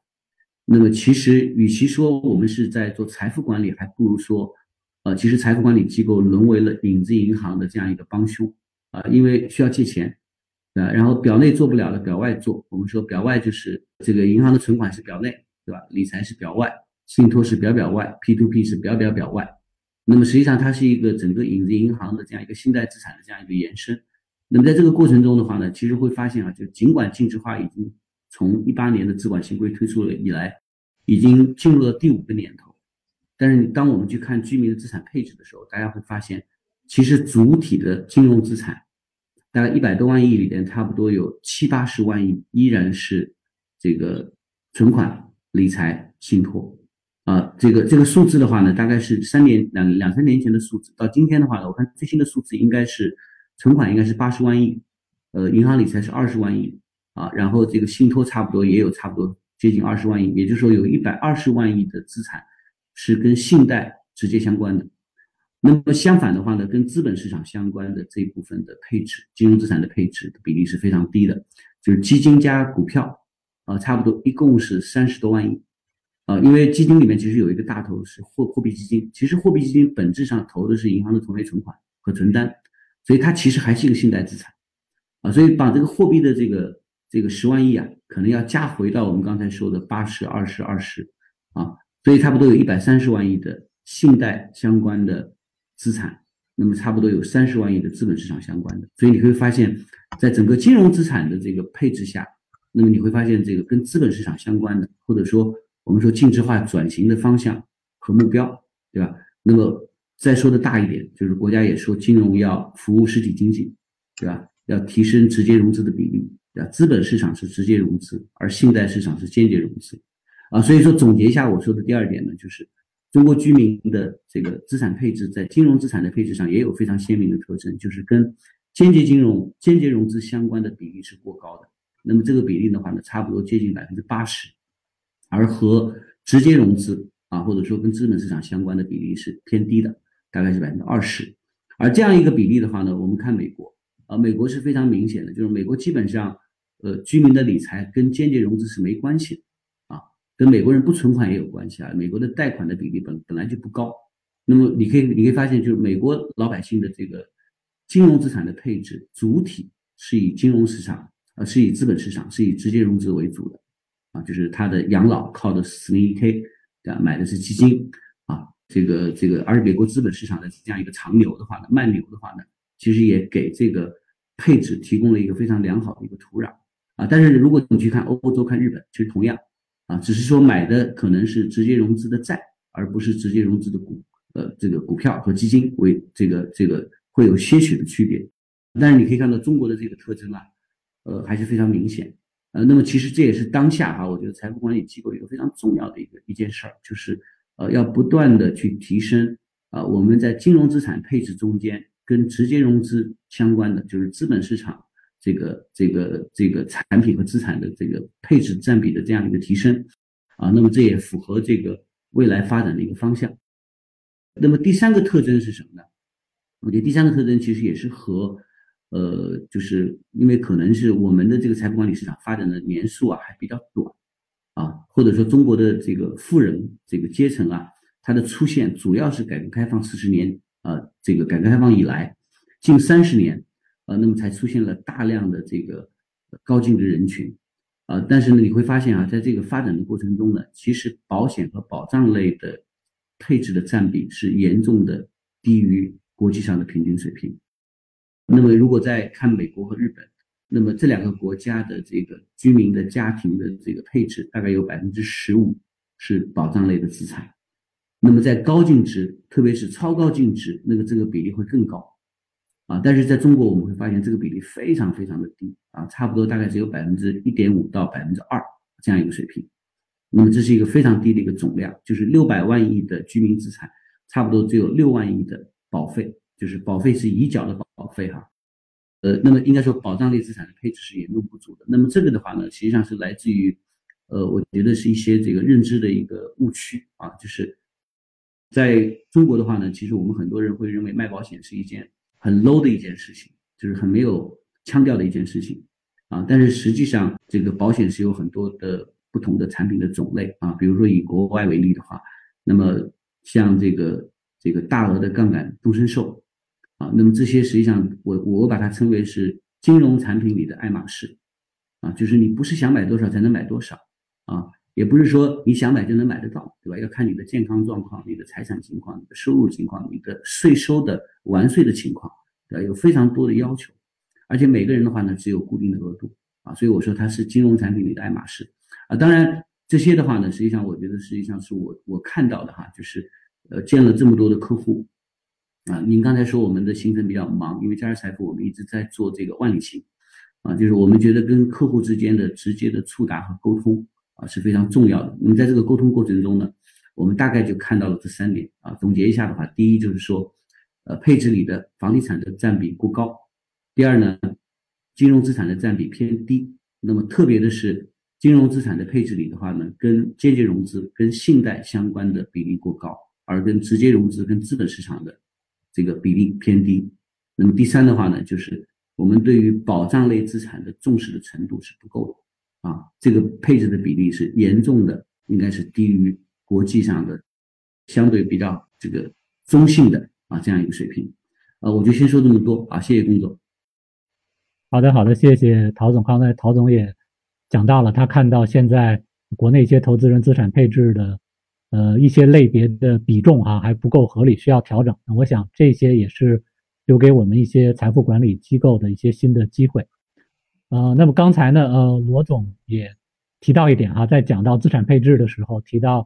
那么其实与其说我们是在做财富管理，还不如说呃其实财富管理机构沦为了影子银行的这样一个帮凶啊，因为需要借钱啊，然后表内做不了的表外做，我们说表外就是这个银行的存款是表内。对吧？理财是表外，信托是表表外，P to P 是表表表外。那么实际上它是一个整个影子银行的这样一个信贷资产的这样一个延伸。那么在这个过程中的话呢，其实会发现啊，就尽管净值化已经从一八年的资管新规推出了以来，已经进入了第五个年头，但是当我们去看居民的资产配置的时候，大家会发现，其实主体的金融资产大概一百多万亿里边，差不多有七八十万亿依然是这个存款、理财、信托啊。这个这个数字的话呢，大概是三年两两三年前的数字，到今天的话呢，我看最新的数字应该是存款应该是八十万亿，呃，银行理财是二十万亿啊，然后这个信托差不多也有差不多接近二十万亿，也就是说有一百二十万亿的资产是跟信贷直接相关的。那么相反的话呢，跟资本市场相关的这一部分的配置，金融资产的配置的比例是非常低的，就是基金加股票，啊，差不多一共是三十多万亿，啊，因为基金里面其实有一个大头是货货币基金，其实货币基金本质上投的是银行的同类存款和存单，所以它其实还是一个信贷资产，啊，所以把这个货币的这个这个十万亿啊，可能要加回到我们刚才说的八十二十二十，啊，所以差不多有一百三十万亿的信贷相关的。资产，那么差不多有三十万亿的资本市场相关的，所以你会发现，在整个金融资产的这个配置下，那么你会发现这个跟资本市场相关的，或者说我们说净值化转型的方向和目标，对吧？那么再说的大一点，就是国家也说金融要服务实体经济，对吧？要提升直接融资的比例，对吧？资本市场是直接融资，而信贷市场是间接融资，啊，所以说总结一下我说的第二点呢，就是。中国居民的这个资产配置，在金融资产的配置上也有非常鲜明的特征，就是跟间接金融、间接融资相关的比例是过高的。那么这个比例的话呢，差不多接近百分之八十，而和直接融资啊，或者说跟资本市场相关的比例是偏低的，大概是百分之二十。而这样一个比例的话呢，我们看美国啊，美国是非常明显的，就是美国基本上，呃，居民的理财跟间接融资是没关系的。啊跟美国人不存款也有关系啊，美国的贷款的比例本本来就不高，那么你可以你可以发现，就是美国老百姓的这个金融资产的配置主体是以金融市场，呃，是以资本市场，是以直接融资为主的，啊，就是他的养老靠的是四零一 k，对吧？买的是基金，这个这个，而美国资本市场的这样一个长牛的话呢，慢牛的话呢，其实也给这个配置提供了一个非常良好的一个土壤，啊，但是如果你去看欧洲、看日本，其实同样。啊，只是说买的可能是直接融资的债，而不是直接融资的股，呃，这个股票和基金为这个这个会有些许的区别。但是你可以看到中国的这个特征啊，呃，还是非常明显。呃，那么其实这也是当下哈，我觉得财富管理机构一个非常重要的一个一件事儿，就是呃，要不断的去提升啊，我们在金融资产配置中间跟直接融资相关的，就是资本市场。这个这个这个产品和资产的这个配置占比的这样一个提升，啊，那么这也符合这个未来发展的一个方向。那么第三个特征是什么呢？我觉得第三个特征其实也是和，呃，就是因为可能是我们的这个财富管理市场发展的年数啊还比较短，啊，或者说中国的这个富人这个阶层啊，它的出现主要是改革开放四十年啊，这个改革开放以来近三十年。呃，那么才出现了大量的这个高净值人群，啊，但是呢，你会发现啊，在这个发展的过程中呢，其实保险和保障类的配置的占比是严重的低于国际上的平均水平。那么，如果再看美国和日本，那么这两个国家的这个居民的家庭的这个配置大概有百分之十五是保障类的资产，那么在高净值，特别是超高净值，那个这个比例会更高。啊，但是在中国我们会发现这个比例非常非常的低啊，差不多大概只有百分之一点五到百分之二这样一个水平。那么这是一个非常低的一个总量，就是六百万亿的居民资产，差不多只有六万亿的保费，就是保费是已缴的保费哈。呃，那么应该说保障类资产的配置是严重不足的。那么这个的话呢，实际上是来自于，呃，我觉得是一些这个认知的一个误区啊，就是在中国的话呢，其实我们很多人会认为卖保险是一件。很 low 的一件事情，就是很没有腔调的一件事情啊！但是实际上，这个保险是有很多的不同的产品的种类啊。比如说以国外为例的话，那么像这个这个大额的杠杆终身寿啊，那么这些实际上我我把它称为是金融产品里的爱马仕啊，就是你不是想买多少才能买多少啊，也不是说你想买就能买得到，对吧？要看你的健康状况、你的财产情况、你的收入情况、你的税收的。完税的情况，对吧？有非常多的要求，而且每个人的话呢，只有固定的额度啊，所以我说它是金融产品里的爱马仕啊。当然，这些的话呢，实际上我觉得实际上是我我看到的哈，就是呃见了这么多的客户啊，您刚才说我们的行程比较忙，因为嘉实财富我们一直在做这个万里行，啊，就是我们觉得跟客户之间的直接的触达和沟通啊是非常重要的。那么在这个沟通过程中呢，我们大概就看到了这三点啊。总结一下的话，第一就是说，呃，配置里的房地产的占比过高；第二呢，金融资产的占比偏低。那么特别的是，金融资产的配置里的话呢，跟间接融资、跟信贷相关的比例过高，而跟直接融资、跟资本市场的。这个比例偏低，那么第三的话呢，就是我们对于保障类资产的重视的程度是不够的啊，这个配置的比例是严重的，应该是低于国际上的相对比较这个中性的啊这样一个水平，啊，我就先说这么多啊，谢谢龚总。好的，好的，谢谢陶总。刚才陶总也讲到了，他看到现在国内一些投资人资产配置的。呃，一些类别的比重哈还不够合理，需要调整。那我想这些也是留给我们一些财富管理机构的一些新的机会。呃，那么刚才呢，呃，罗总也提到一点哈，在讲到资产配置的时候，提到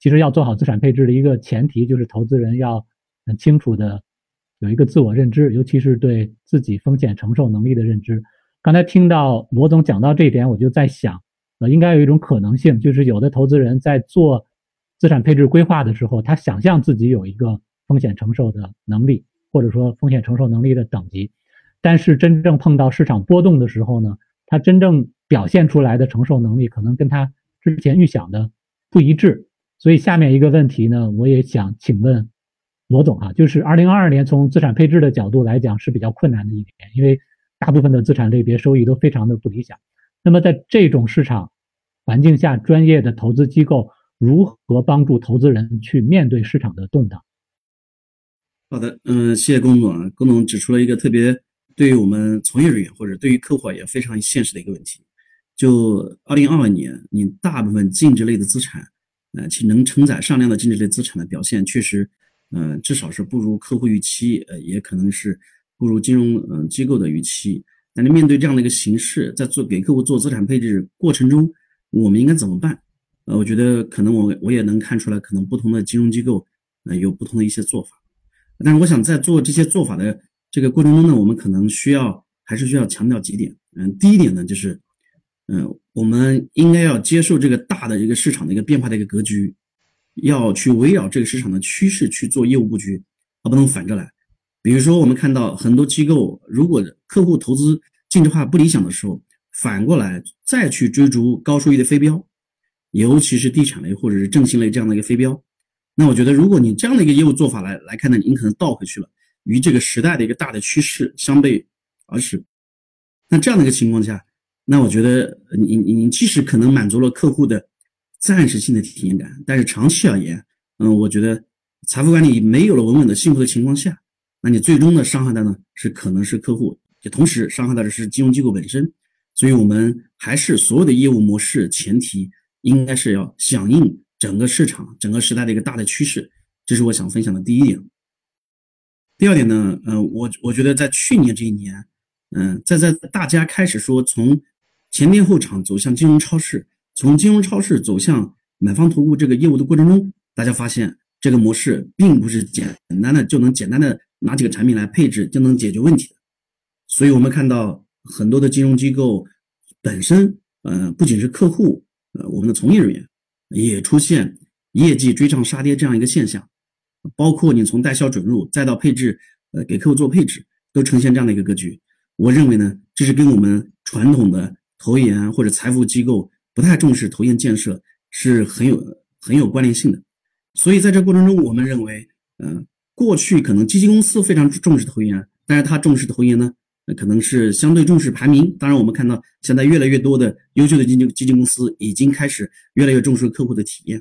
其实要做好资产配置的一个前提就是投资人要很清楚的有一个自我认知，尤其是对自己风险承受能力的认知。刚才听到罗总讲到这一点，我就在想，呃，应该有一种可能性，就是有的投资人在做。资产配置规划的时候，他想象自己有一个风险承受的能力，或者说风险承受能力的等级，但是真正碰到市场波动的时候呢，他真正表现出来的承受能力可能跟他之前预想的不一致。所以下面一个问题呢，我也想请问罗总啊，就是二零二二年从资产配置的角度来讲是比较困难的一年，因为大部分的资产类别收益都非常的不理想。那么在这种市场环境下，专业的投资机构。如何帮助投资人去面对市场的动荡？好的，嗯，谢谢龚总啊，龚总指出了一个特别对于我们从业人员或者对于客户也非常现实的一个问题。就二零二二年，你大部分净值类的资产，呃，其能承载上量的净值类资产的表现，确实，嗯，至少是不如客户预期，呃，也可能是不如金融嗯机构的预期。但是面对这样的一个形势，在做给客户做资产配置过程中，我们应该怎么办？呃，我觉得可能我我也能看出来，可能不同的金融机构呃有不同的一些做法，但是我想在做这些做法的这个过程中呢，我们可能需要还是需要强调几点。嗯，第一点呢，就是嗯，我们应该要接受这个大的一个市场的一个变化的一个格局，要去围绕这个市场的趋势去做业务布局，而不能反着来。比如说，我们看到很多机构，如果客户投资净值化不理想的时候，反过来再去追逐高收益的飞镖。尤其是地产类或者是正兴类这样的一个飞镖，那我觉得如果你这样的一个业务做法来来看呢，你可能倒回去了，与这个时代的一个大的趋势相背而驰。那这样的一个情况下，那我觉得你你你即使可能满足了客户的暂时性的体验感，但是长期而言，嗯，我觉得财富管理没有了稳稳的幸福的情况下，那你最终的伤害的呢是可能是客户，也同时伤害到的是金融机构本身。所以我们还是所有的业务模式前提。应该是要响应整个市场、整个时代的一个大的趋势，这是我想分享的第一点。第二点呢，嗯，我我觉得在去年这一年，嗯，在在大家开始说从前店后厂走向金融超市，从金融超市走向买方投顾这个业务的过程中，大家发现这个模式并不是简单的就能简单的拿几个产品来配置就能解决问题的。所以我们看到很多的金融机构本身，嗯，不仅是客户。呃，我们的从业人员也出现业绩追涨杀跌这样一个现象，包括你从代销准入再到配置，呃，给客户做配置，都呈现这样的一个格局。我认为呢，这是跟我们传统的投研或者财富机构不太重视投研建设是很有很有关联性的。所以在这过程中，我们认为，嗯，过去可能基金公司非常重视投研，但是他重视投研呢？那可能是相对重视排名，当然我们看到现在越来越多的优秀的基金基金公司已经开始越来越重视客户的体验。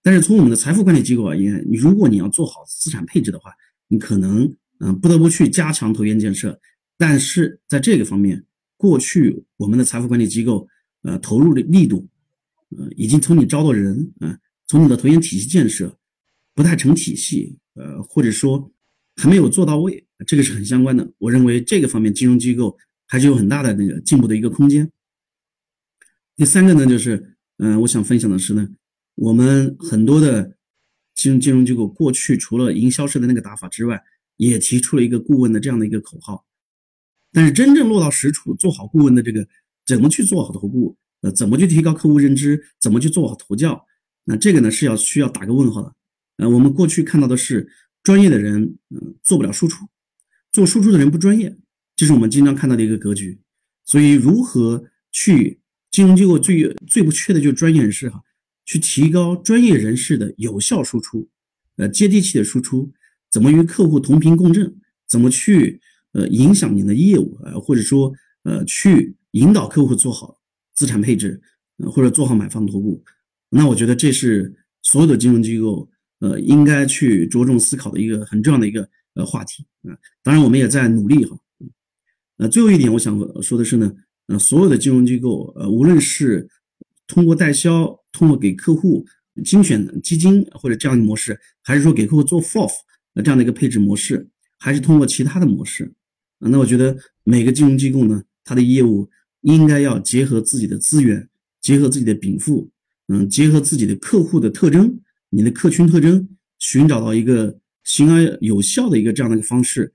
但是从我们的财富管理机构而言，如果你要做好资产配置的话，你可能嗯不得不去加强投研建设。但是在这个方面，过去我们的财富管理机构呃投入的力度，呃已经从你招到人啊，从你的投研体系建设不太成体系，呃或者说还没有做到位。这个是很相关的，我认为这个方面金融机构还是有很大的那个进步的一个空间。第三个呢，就是嗯，我想分享的是呢，我们很多的金融金融机构过去除了营销式的那个打法之外，也提出了一个顾问的这样的一个口号。但是真正落到实处，做好顾问的这个怎么去做好投顾，呃，怎么去提高客户认知，怎么去做好投教，那这个呢是要需要打个问号的。呃，我们过去看到的是专业的人，嗯，做不了输出，做输出的人不专业，这是我们经常看到的一个格局。所以，如何去金融机构最最不缺的就是专业人士哈，去提高专业人士的有效输出，呃，接地气的输出，怎么与客户同频共振，怎么去。呃，影响你的业务呃，或者说呃，去引导客户做好资产配置，呃，或者做好买方投顾，那我觉得这是所有的金融机构呃应该去着重思考的一个很重要的一个呃话题啊。当然，我们也在努力哈。呃，最后一点我想说的是呢，呃，所有的金融机构呃，无论是通过代销，通过给客户精选基金或者这样的模式，还是说给客户做 FOF 呃这样的一个配置模式，还是通过其他的模式。啊那我觉得每个金融机构呢，它的业务应该要结合自己的资源，结合自己的禀赋，嗯，结合自己的客户的特征，你的客群特征，寻找到一个行而有效的一个这样的一个方式，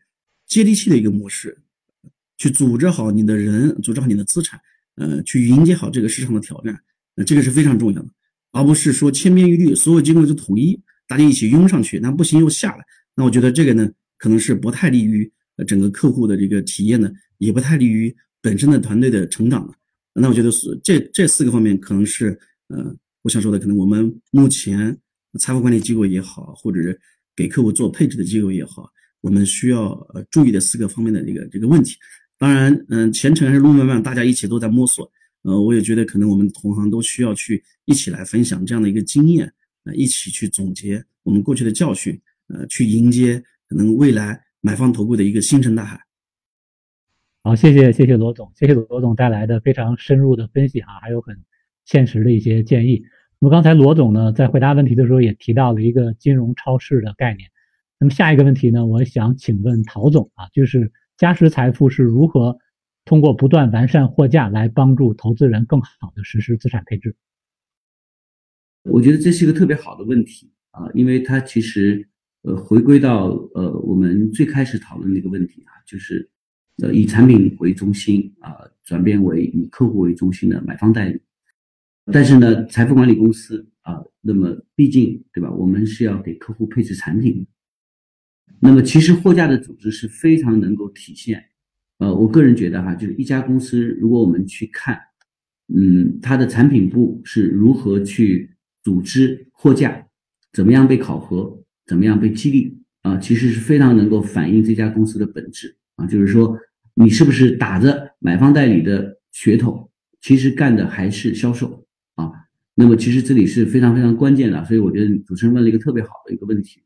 接地气的一个模式，去组织好你的人，组织好你的资产，呃，去迎接好这个市场的挑战，呃，这个是非常重要的，而不是说千篇一律，所有机构就统一，大家一起拥上去，那不行又下来，那我觉得这个呢，可能是不太利于。整个客户的这个体验呢，也不太利于本身的团队的成长了。那我觉得是这这四个方面，可能是呃，我想说的，可能我们目前财富管理机构也好，或者是给客户做配置的机构也好，我们需要呃注意的四个方面的这个这个问题。当然，嗯，前程还是路漫漫，大家一起都在摸索。呃，我也觉得可能我们同行都需要去一起来分享这样的一个经验，呃，一起去总结我们过去的教训，呃，去迎接可能未来。买方投顾的一个星辰大海。好，谢谢谢谢罗总，谢谢罗总带来的非常深入的分析啊，还有很现实的一些建议。那么刚才罗总呢在回答问题的时候也提到了一个金融超市的概念。那么下一个问题呢，我想请问陶总啊，就是嘉实财富是如何通过不断完善货架来帮助投资人更好的实施资产配置？我觉得这是一个特别好的问题啊，因为它其实。呃，回归到呃我们最开始讨论的一个问题啊，就是呃以产品为中心啊，转变为以客户为中心的买方代理。但是呢，财富管理公司啊，那么毕竟对吧，我们是要给客户配置产品。那么其实货架的组织是非常能够体现，呃，我个人觉得哈，就是一家公司如果我们去看，嗯，它的产品部是如何去组织货架，怎么样被考核。怎么样被激励啊？其实是非常能够反映这家公司的本质啊，就是说你是不是打着买方代理的噱头，其实干的还是销售？那么其实这里是非常非常关键的，所以我觉得主持人问了一个特别好的一个问题。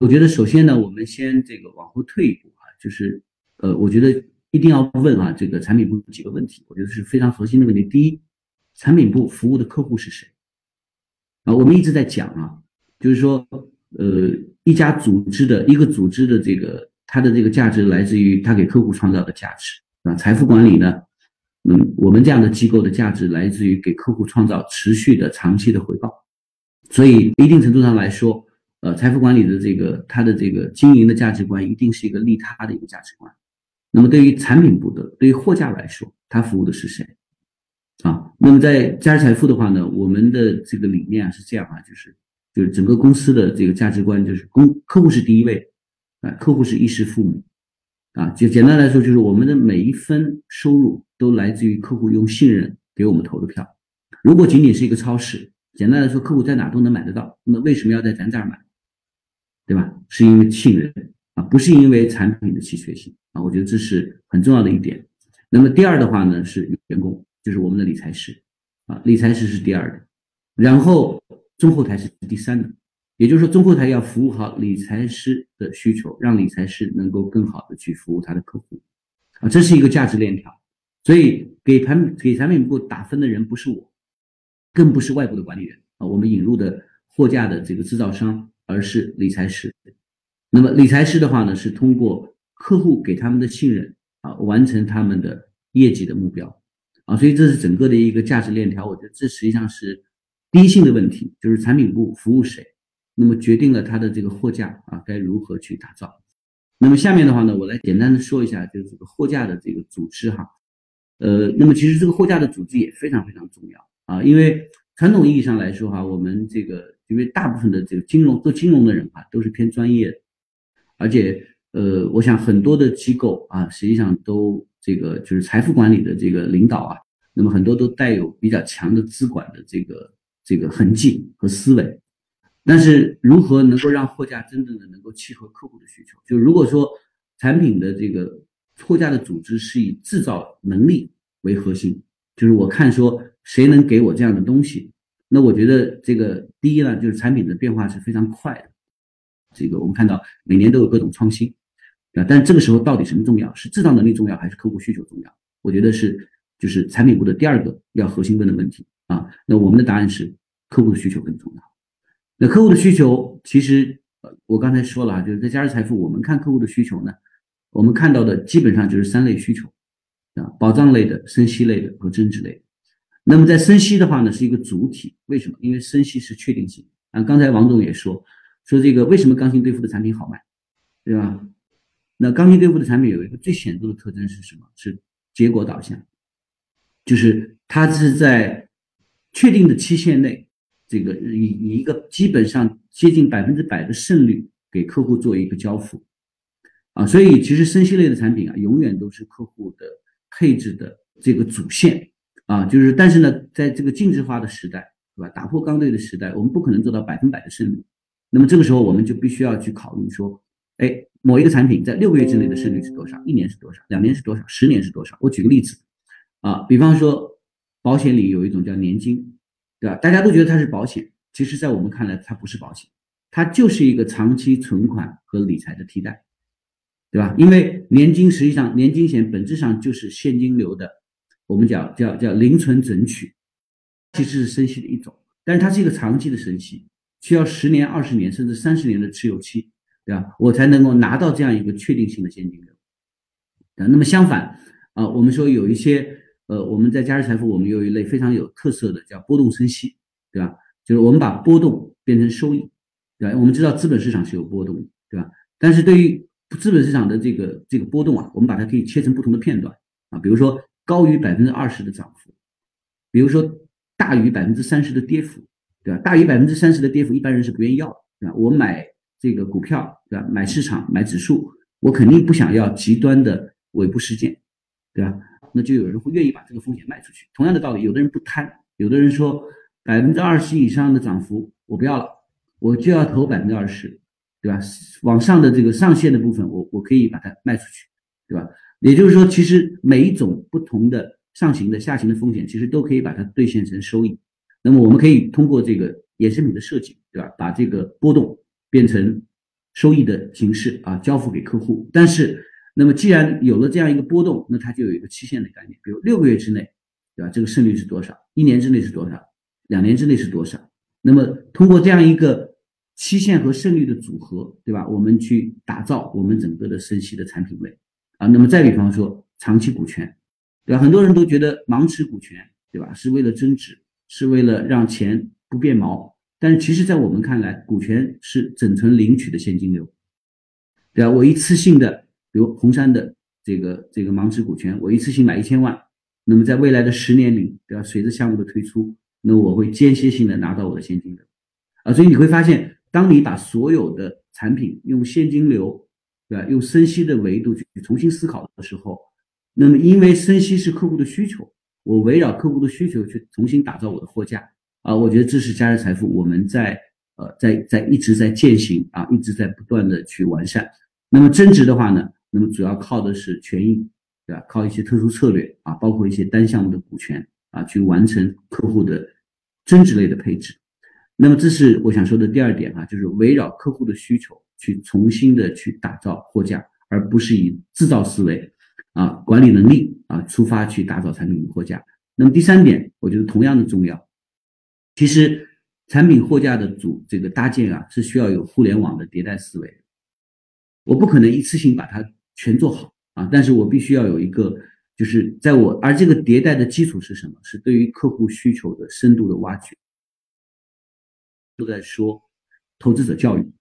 我觉得首先呢，我们先这个往后退一步啊，就是呃，我觉得一定要问啊，这个产品部几个问题，我觉得是非常核心的问题。第一，产品部服务的客户是谁啊？我们一直在讲啊，就是说。呃，一家组织的一个组织的这个它的这个价值来自于它给客户创造的价值啊。财富管理呢，嗯，我们这样的机构的价值来自于给客户创造持续的长期的回报。所以一定程度上来说，呃，财富管理的这个它的这个经营的价值观一定是一个利他的一个价值观。那么对于产品部的，对于货架来说，它服务的是谁啊？那么在嘉实财富的话呢，我们的这个理念是这样啊，就是。就是整个公司的这个价值观，就是公客户是第一位，啊，客户是衣食父母，啊，就简单来说，就是我们的每一分收入都来自于客户用信任给我们投的票。如果仅仅是一个超市，简单来说，客户在哪都能买得到，那么为什么要在咱这儿买？对吧？是因为信任啊，不是因为产品的稀缺性啊。我觉得这是很重要的一点。那么第二的话呢，是员工，就是我们的理财师，啊，理财师是第二的，然后。中后台是第三的，也就是说，中后台要服务好理财师的需求，让理财师能够更好的去服务他的客户，啊，这是一个价值链条。所以，给产给产品部打分的人不是我，更不是外部的管理人啊，我们引入的货架的这个制造商，而是理财师。那么，理财师的话呢，是通过客户给他们的信任啊，完成他们的业绩的目标啊，所以这是整个的一个价值链条。我觉得这实际上是。第一性的问题就是产品部服务谁，那么决定了它的这个货架啊该如何去打造。那么下面的话呢，我来简单的说一下，就是这个货架的这个组织哈。呃，那么其实这个货架的组织也非常非常重要啊，因为传统意义上来说哈，我们这个因为大部分的这个金融做金融的人啊都是偏专业的，而且呃，我想很多的机构啊，实际上都这个就是财富管理的这个领导啊，那么很多都带有比较强的资管的这个这个痕迹和思维。但是如何能够让货架真正的能够契合客户的需求？就如果说产品的这个货架的组织是以制造能力为核心，就是我看说谁能给我这样的东西，那我觉得这个第一呢，就是产品的变化是非常快的。这个我们看到每年都有各种创新，啊，但这个时候到底什么重要？是制造能力重要还是客户需求重要？我觉得是就是产品部的第二个要核心问的问题啊。那我们的答案是客户的需求更重要。那客户的需求，其实呃，我刚才说了啊，就是在嘉实财富，我们看客户的需求呢，我们看到的基本上就是三类需求啊，保障类的、生息类的和增值类。那么在生息的话呢，是一个主体，为什么？因为生息是确定性啊。刚才王总也说，说这个为什么刚性兑付的产品好卖，对吧？那刚性兑付的产品有一个最显著的特征是什么？是结果导向，就是它是在确定的期限内。这个以以一个基本上接近百分之百的胜率给客户做一个交付，啊，所以其实生息类的产品啊，永远都是客户的配置的这个主线啊，就是但是呢，在这个净值化的时代，对吧？打破刚兑的时代，我们不可能做到百分百的胜率。那么这个时候，我们就必须要去考虑说，哎，某一个产品在六个月之内的胜率是多少？一年是多少？两年是多少？十年是多少？我举个例子，啊，比方说保险里有一种叫年金。对吧？大家都觉得它是保险，其实，在我们看来，它不是保险，它就是一个长期存款和理财的替代，对吧？因为年金实际上，年金险本质上就是现金流的，我们讲叫叫零存整取，其实是生息的一种，但是它是一个长期的生息，需要十年、二十年甚至三十年的持有期，对吧？我才能够拿到这样一个确定性的现金流。啊，那么相反啊，我们说有一些。呃，我们在嘉实财富，我们有一类非常有特色的，叫波动生息，对吧？就是我们把波动变成收益，对吧？我们知道资本市场是有波动，对吧？但是对于资本市场的这个这个波动啊，我们把它可以切成不同的片段啊，比如说高于百分之二十的涨幅，比如说大于百分之三十的跌幅，对吧？大于百分之三十的跌幅，一般人是不愿意要的，对吧？我买这个股票，对吧？买市场，买指数，我肯定不想要极端的尾部事件，对吧？那就有人会愿意把这个风险卖出去。同样的道理，有的人不贪，有的人说百分之二十以上的涨幅我不要了，我就要投百分之二十，对吧？往上的这个上限的部分，我我可以把它卖出去，对吧？也就是说，其实每一种不同的上行的、下行的风险，其实都可以把它兑现成收益。那么我们可以通过这个衍生品的设计，对吧？把这个波动变成收益的形式啊，交付给客户。但是那么，既然有了这样一个波动，那它就有一个期限的概念，比如六个月之内，对吧？这个胜率是多少？一年之内是多少？两年之内是多少？那么，通过这样一个期限和胜率的组合，对吧？我们去打造我们整个的生息的产品类啊。那么，再比方说长期股权，对吧？很多人都觉得盲持股权，对吧？是为了增值，是为了让钱不变毛。但是，其实，在我们看来，股权是整存领取的现金流，对吧？我一次性的。比如红杉的这个这个盲持股权，我一次性买一千万，那么在未来的十年里，对吧？随着项目的推出，那我会间歇性的拿到我的现金流，啊，所以你会发现，当你把所有的产品用现金流，对吧？用生息的维度去重新思考的时候，那么因为生息是客户的需求，我围绕客户的需求去重新打造我的货架，啊，我觉得这是嘉实财富我们在呃在在一直在践行啊，一直在不断的去完善。那么增值的话呢？那么主要靠的是权益，对吧？靠一些特殊策略啊，包括一些单项目的股权啊，去完成客户的增值类的配置。那么这是我想说的第二点啊，就是围绕客户的需求去重新的去打造货架，而不是以制造思维啊、管理能力啊出发去打造产品的货架。那么第三点，我觉得同样的重要。其实产品货架的组这个搭建啊，是需要有互联网的迭代思维。我不可能一次性把它。全做好啊！但是我必须要有一个，就是在我而这个迭代的基础是什么？是对于客户需求的深度的挖掘。都在说投资者教育，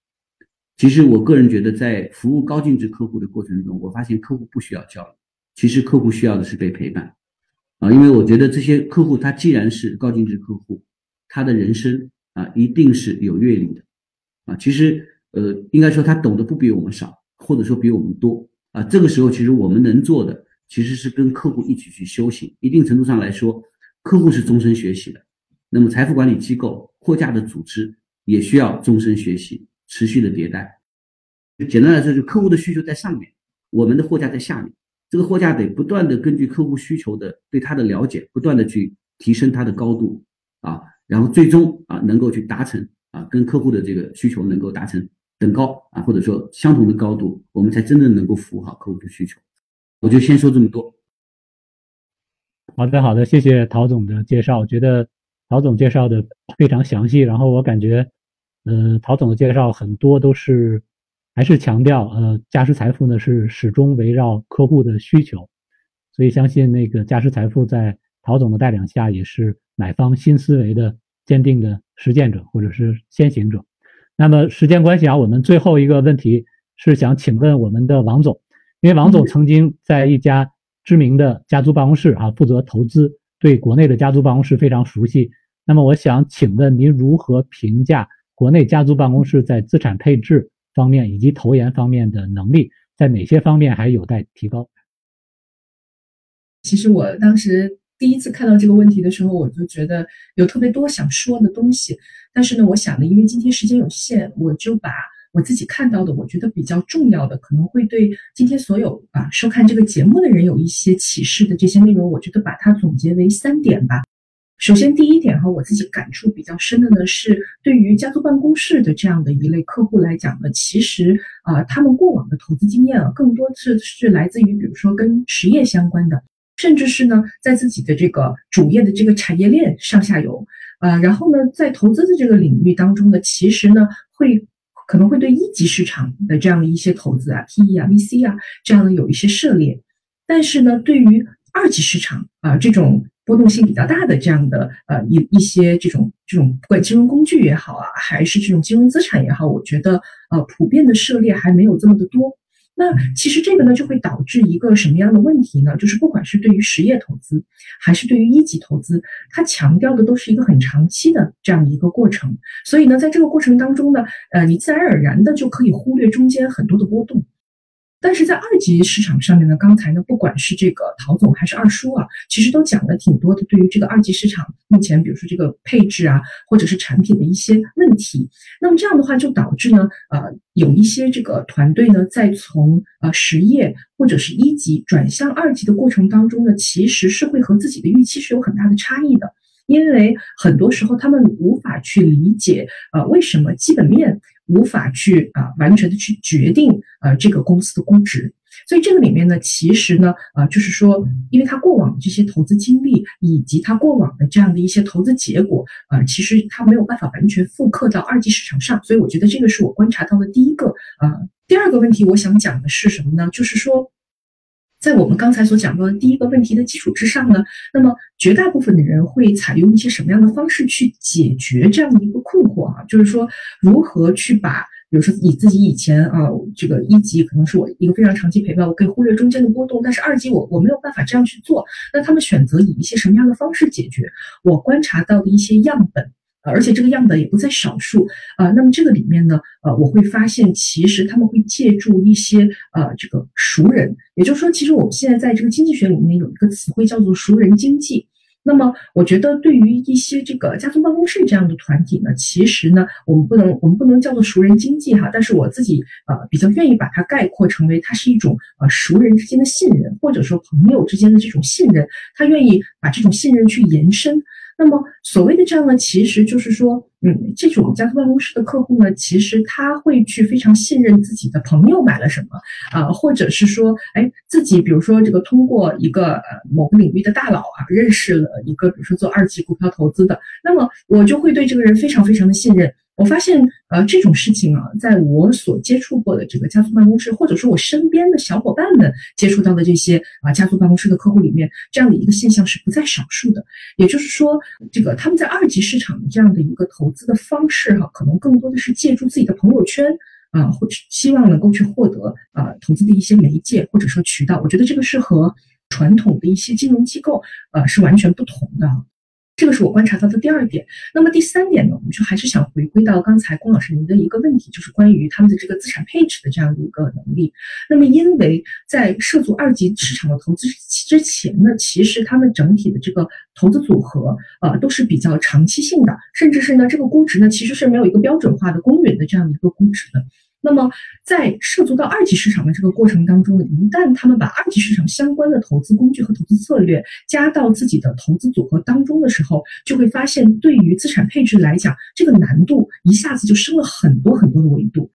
其实我个人觉得，在服务高净值客户的过程中，我发现客户不需要教育，其实客户需要的是被陪伴，啊，因为我觉得这些客户他既然是高净值客户，他的人生啊一定是有阅历的，啊，其实呃应该说他懂得不比我们少，或者说比我们多，啊，这个时候其实我们能做的其实是跟客户一起去修行，一定程度上来说，客户是终身学习的，那么财富管理机构、货架的组织也需要终身学习。持续的迭代，简单来说，就客户的需求在上面，我们的货架在下面。这个货架得不断的根据客户需求的对他的了解，不断的去提升它的高度啊，然后最终啊能够去达成啊跟客户的这个需求能够达成等高啊或者说相同的高度，我们才真正能够服务好客户的需求。我就先说这么多。好的，好的，谢谢陶总的介绍，我觉得陶总介绍的非常详细，然后我感觉。呃，陶总的介绍很多都是还是强调，呃，嘉实财富呢是始终围绕客户的需求，所以相信那个嘉实财富在陶总的带领下，也是买方新思维的坚定的实践者或者是先行者。那么时间关系啊，我们最后一个问题是想请问我们的王总，因为王总曾经在一家知名的家族办公室啊负责投资，对国内的家族办公室非常熟悉。那么我想请问您如何评价？国内家族办公室在资产配置方面以及投研方面的能力，在哪些方面还有待提高？其实我当时第一次看到这个问题的时候，我就觉得有特别多想说的东西。但是呢，我想呢，因为今天时间有限，我就把我自己看到的，我觉得比较重要的，可能会对今天所有啊收看这个节目的人有一些启示的这些内容，我觉得把它总结为三点吧。首先，第一点哈，我自己感触比较深的呢，是对于家族办公室的这样的一类客户来讲呢，其实啊，他们过往的投资经验啊，更多是是来自于比如说跟实业相关的，甚至是呢，在自己的这个主业的这个产业链上下游，啊，然后呢，在投资的这个领域当中呢，其实呢，会可能会对一级市场的这样的一些投资啊，PE 啊、VC 啊这样的有一些涉猎，但是呢，对于二级市场啊这种。波动性比较大的这样的呃一一些这种这种不管金融工具也好啊，还是这种金融资产也好，我觉得呃普遍的涉猎还没有这么的多。那其实这个呢就会导致一个什么样的问题呢？就是不管是对于实业投资，还是对于一级投资，它强调的都是一个很长期的这样一个过程。所以呢，在这个过程当中呢，呃，你自然而然的就可以忽略中间很多的波动。但是在二级市场上面呢，刚才呢，不管是这个陶总还是二叔啊，其实都讲了挺多的对于这个二级市场目前，比如说这个配置啊，或者是产品的一些问题。那么这样的话，就导致呢，呃，有一些这个团队呢，在从呃实业或者是一级转向二级的过程当中呢，其实是会和自己的预期是有很大的差异的。因为很多时候他们无法去理解，呃，为什么基本面无法去啊完全的去决定呃这个公司的估值。所以这个里面呢，其实呢，呃，就是说，因为他过往的这些投资经历以及他过往的这样的一些投资结果，呃，其实他没有办法完全复刻到二级市场上。所以我觉得这个是我观察到的第一个。呃，第二个问题，我想讲的是什么呢？就是说。在我们刚才所讲到的第一个问题的基础之上呢，那么绝大部分的人会采用一些什么样的方式去解决这样的一个困惑啊？就是说，如何去把，比如说以自己以前啊，这个一级可能是我一个非常长期陪伴，我可以忽略中间的波动，但是二级我我没有办法这样去做，那他们选择以一些什么样的方式解决？我观察到的一些样本。而且这个样本也不在少数啊。那么这个里面呢，呃，我会发现其实他们会借助一些呃这个熟人，也就是说，其实我们现在在这个经济学里面有一个词汇叫做熟人经济。那么我觉得对于一些这个家族办公室这样的团体呢，其实呢，我们不能我们不能叫做熟人经济哈，但是我自己呃比较愿意把它概括成为它是一种呃熟人之间的信任，或者说朋友之间的这种信任，他愿意把这种信任去延伸。那么所谓的这样呢，其实就是说，嗯，这种家族办公室的客户呢，其实他会去非常信任自己的朋友买了什么，啊，或者是说，哎，自己比如说这个通过一个呃某个领域的大佬啊，认识了一个比如说做二级股票投资的，那么我就会对这个人非常非常的信任。我发现，呃，这种事情啊，在我所接触过的这个家族办公室，或者说我身边的小伙伴们接触到的这些啊家族办公室的客户里面，这样的一个现象是不在少数的。也就是说，这个他们在二级市场的这样的一个投资的方式哈，可能更多的是借助自己的朋友圈啊，或者希望能够去获得啊投资的一些媒介或者说渠道。我觉得这个是和传统的一些金融机构呃是完全不同的。这个是我观察到的第二点。那么第三点呢，我们就还是想回归到刚才龚老师您的一个问题，就是关于他们的这个资产配置的这样的一个能力。那么因为在涉足二级市场的投资之前呢，其实他们整体的这个投资组合呃都是比较长期性的，甚至是呢这个估值呢其实是没有一个标准化的公允的这样的一个估值的。那么，在涉足到二级市场的这个过程当中呢，一旦他们把二级市场相关的投资工具和投资策略加到自己的投资组合当中的时候，就会发现，对于资产配置来讲，这个难度一下子就升了很多很多的维度。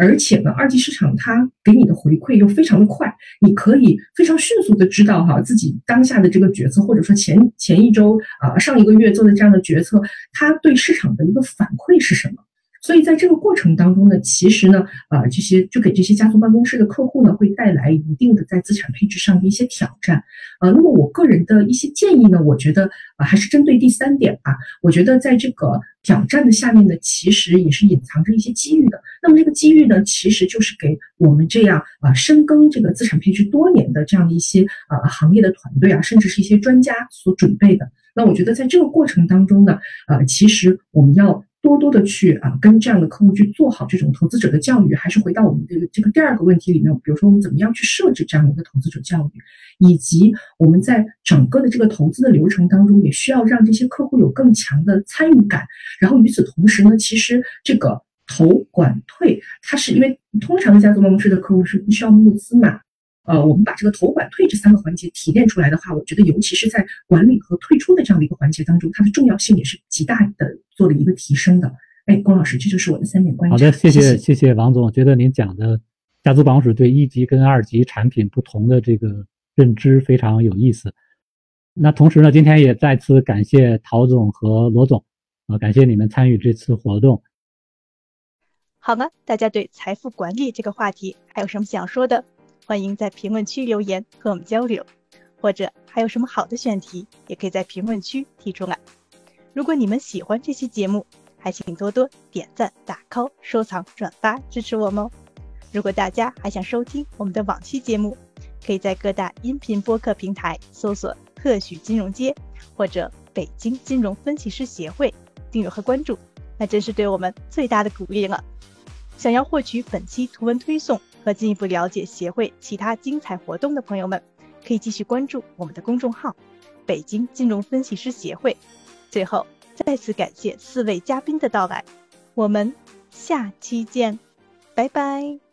而且呢，二级市场它给你的回馈又非常的快，你可以非常迅速的知道哈自己当下的这个决策，或者说前前一周啊上一个月做的这样的决策，它对市场的一个反馈是什么？所以在这个过程当中呢，其实呢，呃，这些就给这些家族办公室的客户呢，会带来一定的在资产配置上的一些挑战，呃，那么我个人的一些建议呢，我觉得啊，还是针对第三点吧。我觉得在这个挑战的下面呢，其实也是隐藏着一些机遇的。那么这个机遇呢，其实就是给我们这样啊深耕这个资产配置多年的这样的一些啊行业的团队啊，甚至是一些专家所准备的。那我觉得在这个过程当中呢，呃，其实我们要。多多的去啊，跟这样的客户去做好这种投资者的教育，还是回到我们的这个第二个问题里面，比如说我们怎么样去设置这样的一个投资者教育，以及我们在整个的这个投资的流程当中，也需要让这些客户有更强的参与感。然后与此同时呢，其实这个投管退，它是因为通常的家族办公室的客户是不需要募资嘛。呃，我们把这个投管退这三个环节提炼出来的话，我觉得尤其是在管理和退出的这样的一个环节当中，它的重要性也是极大的做了一个提升的。哎，龚老师，这就是我的三点观察。好的，谢谢谢谢王总，觉得您讲的家族办公室对一级跟二级产品不同的这个认知非常有意思。那同时呢，今天也再次感谢陶总和罗总，啊，感谢你们参与这次活动。好了，大家对财富管理这个话题还有什么想说的？欢迎在评论区留言和我们交流，或者还有什么好的选题，也可以在评论区提出来。如果你们喜欢这期节目，还请多多点赞、打 call、收藏、转发支持我们哦。如果大家还想收听我们的往期节目，可以在各大音频播客平台搜索“特许金融街”或者“北京金融分析师协会”订阅和关注，那真是对我们最大的鼓励了。想要获取本期图文推送。和进一步了解协会其他精彩活动的朋友们，可以继续关注我们的公众号“北京金融分析师协会”。最后，再次感谢四位嘉宾的到来，我们下期见，拜拜。